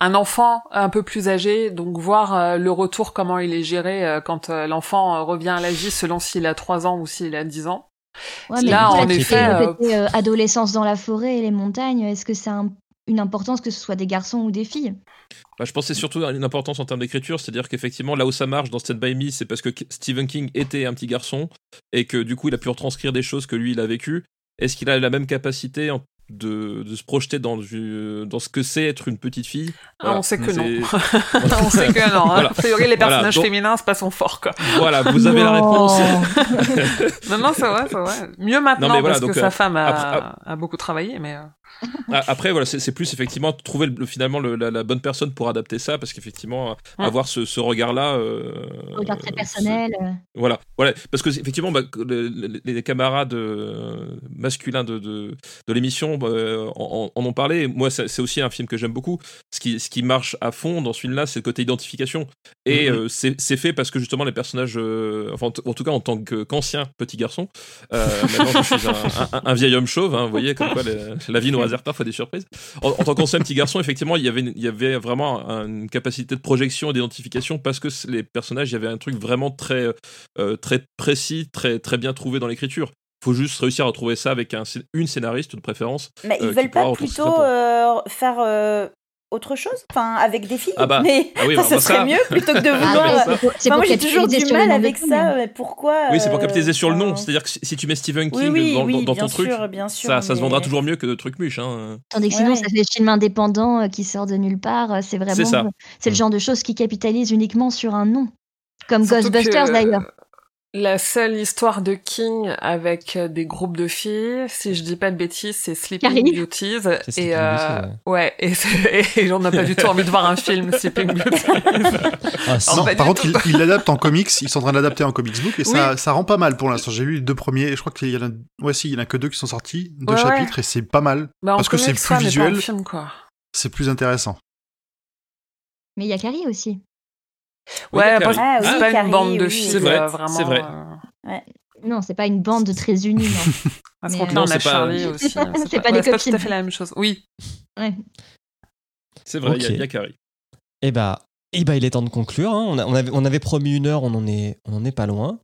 un enfant un peu plus âgé, donc voir euh, le retour, comment il est géré euh, quand euh, l'enfant euh, revient à la vie, selon s'il a 3 ans ou s'il a 10 ans. Ouais, mais Là, en effet, euh, euh, adolescence dans la forêt et les montagnes, est-ce que c'est un- une importance que ce soit des garçons ou des filles Bah, je pensais surtout à une importance en termes d'écriture, c'est-à-dire qu'effectivement, là où ça marche dans Stand By Me, c'est parce que Stephen King était un petit garçon et que du coup, il a pu retranscrire des choses que lui, il a vécues. Est-ce qu'il a la même capacité en- de, de se projeter dans, du- dans ce que c'est être une petite fille? Ah, Voilà. on sait que non. On sait que non. hein. Voilà. A priori, les Voilà, personnages donc- féminins, c'est pas son fort, quoi. Voilà, vous avez la réponse. non, non, c'est vrai, c'est vrai. Mieux maintenant, Non, mais voilà, parce donc, que euh, sa femme a, après- a beaucoup travaillé, mais... Ah, Après, voilà, c'est plus effectivement trouver le- finalement le- la, la bonne personne pour adapter ça, parce qu'effectivement, euh, Mm. avoir ce, ce regard-là. euh, Regard très euh, personnel. euh. Voilà, voilà, parce que effectivement, bah, les, camarades masculins de, de, de l'émission euh, en, en ont parlé. Et Moi, c'est aussi un film que j'aime beaucoup. Ce qui, ce qui marche à fond dans ce film-là, c'est le côté identification. Et euh, c'est fait parce que justement, les personnages, euh, enfin, en tout cas, en tant qu'ancien petit garçon, maintenant je suis un, un- un vieil homme chauve, hein, vous voyez, comme quoi la vie nous réserve parfois des surprises. En, en tant qu'ancien petit garçon, effectivement, il y avait, une- il y avait vraiment un- une capacité de projection et d'identification parce que les personnages, il y avait un truc vraiment très, euh, très précis, très, très bien trouvé dans l'écriture. faut juste réussir à trouver ça avec un, une scénariste de préférence. Mais ils euh, veulent pas plutôt euh, faire euh, autre chose Enfin, avec des filles Ah bah, Mais ah oui, bah, ce serait ça- mieux plutôt que de Ah, vouloir. ça- Enfin, pour moi, j'ai toujours capitaliser du sur le mal avec ça. Mais pourquoi Oui, c'est pour euh, capitaliser sur le nom. C'est-à-dire que si, tu mets Stephen King oui, dans, oui, dans- dans bien ton truc, sûr, bien sûr. ça, ça se vendra toujours mieux que de trucs muches. Hein. Tandis que sinon, ouais. ça fait film indépendant euh, qui sort de nulle part. C'est vraiment. C'est ça. Le Mm. genre de choses qui capitalisent uniquement sur un nom. Comme Surtout Ghostbusters que- d'ailleurs. La seule histoire de King avec euh, des groupes de filles, si je dis pas de bêtises, c'est Sleeping. Beauties. Et, euh, ouais, et, on n'a pas du tout envie de voir un film Sleeping Beauties. Ah, non, par contre, ils il l'adaptent en comics. Ils sont en train de l'adapter en comics book et ça, ça rend pas mal pour l'instant. J'ai lu les deux premiers et je crois qu'il y en a, ouais, si, il y en a que deux qui sont sortis, deux Ouais, ouais. chapitres et c'est pas mal. Bah, Parce que c'est plus ça, visuel. C'est plus intéressant. Mais il y a Carrie aussi. Oui, Ouais, après, Ah oui, c'est pas Carrie, une bande de oui, filles c'est vrai, euh, vraiment. c'est vrai. euh, Non, c'est pas une bande très unie, non. Parce qu'on euh, on Non, a c'est pas- Charlie aussi. C'est pas des ouais, c'est pas copines. tout à fait la même chose. Oui. Ouais. C'est vrai, il y a- Ok. il y, a Carrie. Eh bah, eh bah, il est temps de conclure. hein. On, a- on avait, on avait promis une heure, on en est, on en est pas loin.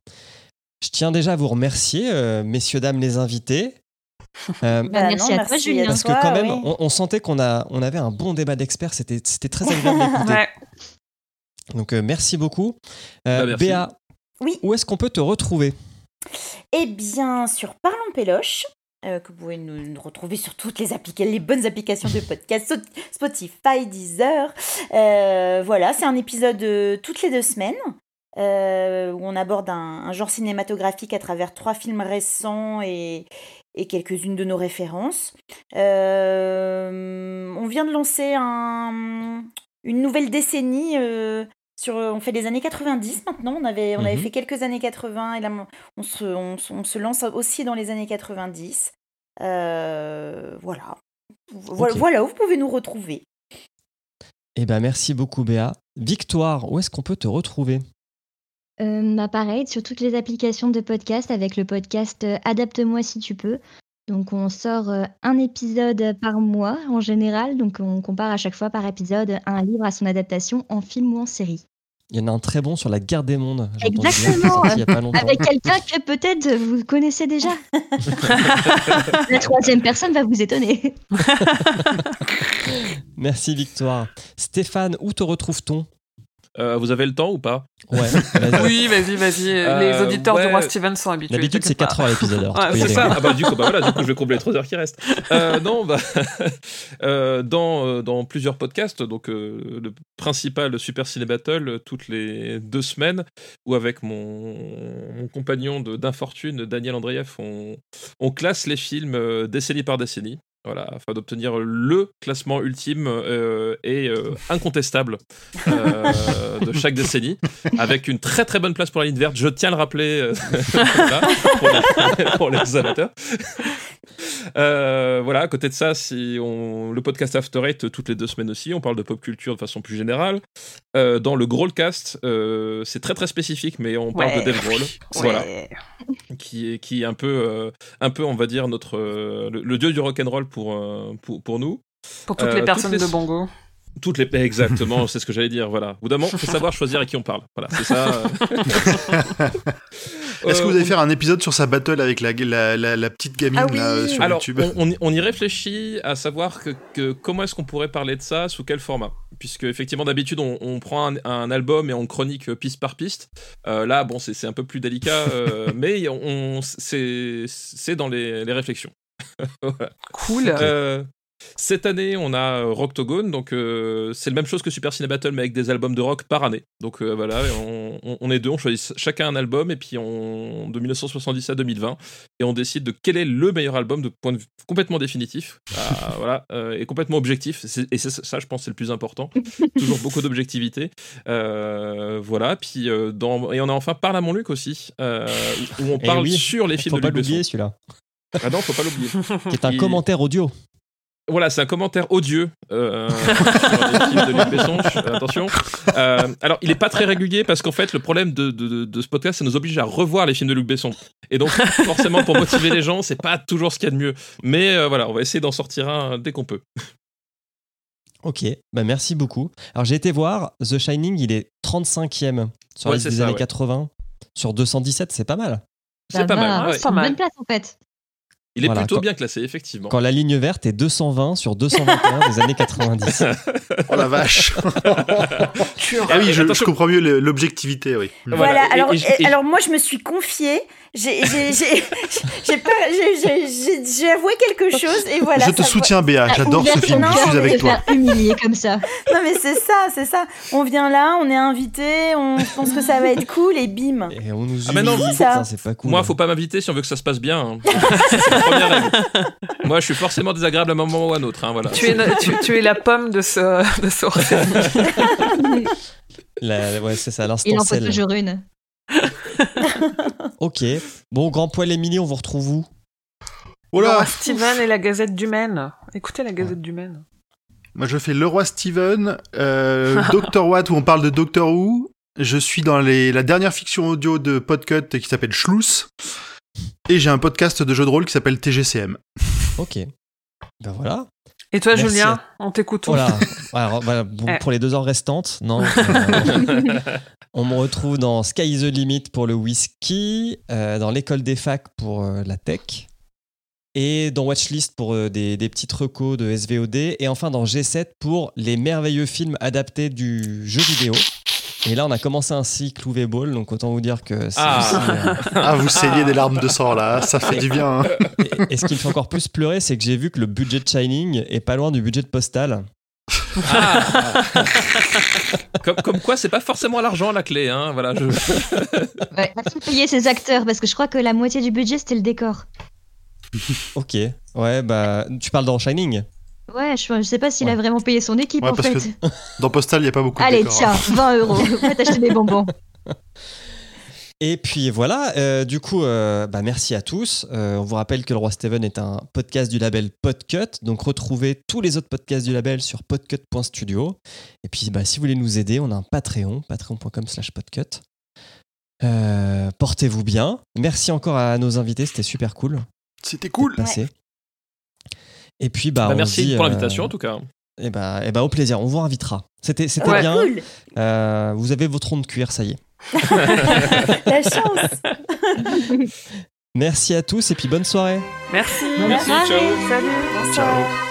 Je tiens déjà à vous remercier, euh, messieurs, dames, les invités. Euh, Bah, merci à toi, Julien. parce que toi, quand même, oui. on, on sentait qu'on a, on avait un bon débat d'experts. C'était, c'était très agréable d'écouter. Ouais. Donc euh, merci beaucoup. Euh, Bah, merci. Béa, Oui. où est-ce qu'on peut te retrouver? Eh bien, sur Parlons Péloche, euh, que vous pouvez nous, nous retrouver sur toutes les, bonnes applications de podcast, Spotify, Deezer. Euh, voilà, c'est un épisode euh, toutes les deux semaines. euh, où on aborde un, un genre cinématographique à travers trois films récents et, et quelques-unes de nos références. Euh, on vient de lancer un- une nouvelle décennie. Euh, sur, on fait les années 90 maintenant. On avait, on avait Mhm. fait quelques années 80 et là, on se, on, se- on se lance aussi dans les années 90. Euh, voilà. Voilà, où vous pouvez nous retrouver. Eh ben merci beaucoup Béa. Victoire, où est-ce qu'on peut te retrouver? Euh, bah pareil, sur toutes les applications de podcast avec le podcast Adapte-moi si tu peux. Donc on sort un épisode par mois en général, donc on compare à chaque fois par épisode un livre à son adaptation en film ou en série. Il y en a un très bon sur la guerre des mondes. Exactement. il y a. Avec quelqu'un que peut-être vous connaissez déjà. La troisième personne va vous étonner. Merci Victoire. Stéphane, où te retrouve-t-on? Euh, vous avez le temps ou pas Ouais, vas-y. Oui, vas-y, vas-y. Euh, les auditeurs ouais. du roi Steven sont habitués. D'habitude, c'est t'inquiète pas. 4 heures l'épisode. Ouais, c'est ça. Ah bah du coup, bah voilà, du coup, je vais combler les 3 heures qui restent. Euh, non, bah, euh, dans, dans plusieurs podcasts, donc euh, le principal Super Ciné Battle toutes les deux semaines, où avec mon, mon compagnon de- d'infortune, Daniel Andreev, on, on classe les films décennie par décennie. Voilà, afin d'obtenir le classement ultime euh, et euh, incontestable euh, de chaque décennie, avec une très très bonne place pour la ligne verte. Je tiens à le rappeler voilà, pour, les, pour les amateurs. Euh, voilà, à côté de ça, si on, le podcast After Eight toutes les deux semaines aussi, on parle de pop culture de façon plus générale. Euh, dans le Growlcast, euh, c'est très très spécifique, mais on parle Ouais. de Dave Grohl, Ouais. voilà, qui est qui est un peu un peu on va dire notre le, le dieu du rock and roll pour euh, pour, pour nous. Pour toutes Euh, les personnes toutes les- de bon goût. Toutes les exactement, c'est ce que j'allais dire. Voilà, au bout d'un moment, faut savoir choisir à qui on parle. Voilà, c'est ça. Est-ce que vous Euh, allez faire un épisode sur sa battle avec la, la, la, la petite gamine Ah oui. là, euh, sur Alors, YouTube on, on y- réfléchit à savoir que, que comment est-ce qu'on pourrait parler de ça, sous quel format? Puisque, effectivement, d'habitude, on, on prend un, un album et on chronique euh, piste par piste. Euh, là, bon, c'est c'est un peu plus délicat, euh, mais on, on- c'est c'est dans les, les réflexions. Voilà. Cool. Euh, cette année, on a euh, Rocktogone, donc euh, c'est la même chose que Super Ciné Battle, mais avec des albums de rock par année. Donc euh, voilà, on, on- on est deux, on choisit chacun un album, et puis on, de 1970 à 2020, et on décide de quel est le meilleur album de point de vue complètement définitif, Ah, voilà, euh, et complètement objectif. Et c'est ça, je pense, c'est le plus important. Toujours beaucoup d'objectivité. Euh, voilà, puis euh, dans, et on a enfin Parle à mon Luc aussi, euh, où on Eh parle oui, sur les films de Luc Besson. celui-là. Ah non, faut pas l'oublier. Qui est un commentaire audio. Voilà, c'est un commentaire odieux euh, sur les films de Luc Besson. euh, attention. Euh, alors, il est pas très régulier parce qu'en fait, le problème de, de, de ce podcast, ça nous oblige à revoir les films de Luc Besson. Et donc, forcément, pour motiver les gens, c'est pas toujours ce qu'il y a de mieux. Mais euh, voilà, on va essayer d'en sortir un dès qu'on peut. Ok, bah merci beaucoup. Alors j'ai été voir, The Shining, il est 35e sur Ouais, la liste c'est des ça, années ouais. 80. Sur 217, c'est pas mal. C'est pas va, mal. ouais, ouais. c'est C'est pas une mal. bonne place en fait. Il est Voilà, plutôt quand- bien classé, effectivement. Quand la ligne verte est 220 sur 221 des années 90. Oh la vache. Ah oui, je, comprends mieux l'objectivité, oui. Voilà, et- alors, et- et- et- alors moi je me suis confiée, j'ai avoué quelque chose et voilà. je te soutiens, Béa. Ah, J'adore ce film. Je suis avec toi. faire humilier comme ça. Non mais c'est ça, c'est ça. On vient là, on est invité, on pense que ça va être cool et bim. Et on nous Ah, mais non, humilie, ça. c'est pas cool. Moi, faut pas m'inviter si on veut que ça se passe bien. hein. Première. Moi, je suis forcément désagréable à un moment ou à un autre. hein, voilà. Tu es, tu, tu es la pomme de ce, de ce hors-série. La- ouais, c'est ça, Il en faut toujours une. Ok. Bon, Grand Poil Émilie, on vous retrouve où? Oh là Steven et la Gazette du Maine. Écoutez la Gazette du Maine. Moi, je fais Le Roi Steven, euh, Doctor Watt, où on parle de Doctor Who. Je suis dans les, la dernière fiction audio de Podcut qui s'appelle Schluss. Et j'ai un podcast de jeu de rôle qui s'appelle TGCM. Ok. Ben voilà. Et toi, Merci Julien, à- on t'écoute Voilà. Alors, voilà, bon, Eh. pour les deux heures restantes, non. euh, on me retrouve dans Sky is the Limit pour le whisky, euh, dans l'école des facs pour euh, la tech, et dans Watchlist pour euh, des, des petites recos de SVOD, et enfin dans G7 pour les merveilleux films adaptés du jeu vidéo. Et là, on a commencé un cycle UV Ball, donc autant vous dire que c'est Ah. aussi, euh, Ah, vous saignez des larmes de sang là, ça fait du bien. hein. Et, et ce qui me fait encore plus pleurer, c'est que j'ai vu que le budget de Shining est pas loin du budget de Postal. Ah. comme, comme quoi, c'est pas forcément l'argent la clé. Hein. Voilà, je... Ouais, va payer ses acteurs parce que je crois que la moitié du budget c'était le décor. Ok. Ouais, bah, tu parles dans Shining? Ouais, je, je sais pas s'il a vraiment payé son équipe Ouais, en parce fait. que Dans Postal, il n'y a pas beaucoup de Allez, tiens, hein. 20 euros. Va t'acheter des bonbons. Et puis voilà, euh, du coup, euh, bah, merci à tous. Euh, on vous rappelle que Le Roi Steven est un podcast du label Podcut. Donc retrouvez tous les autres podcasts du label sur podcut.studio. Et puis bah, si vous voulez nous aider, on a un Patreon, patreon.com slash podcut. Euh, Portez-vous bien. Merci encore à nos invités, c'était super cool. C'était cool. Et puis bah, Bah, merci dit, pour euh, l'invitation en tout cas. Et bah, et bah, au plaisir, on vous invitera. C'était c'était Ouais. bien. Cool, Euh, vous avez votre rond de cuir, ça y est. la chance. Merci à tous et puis bonne soirée. Merci. Merci, ciao. Salut. Ciao.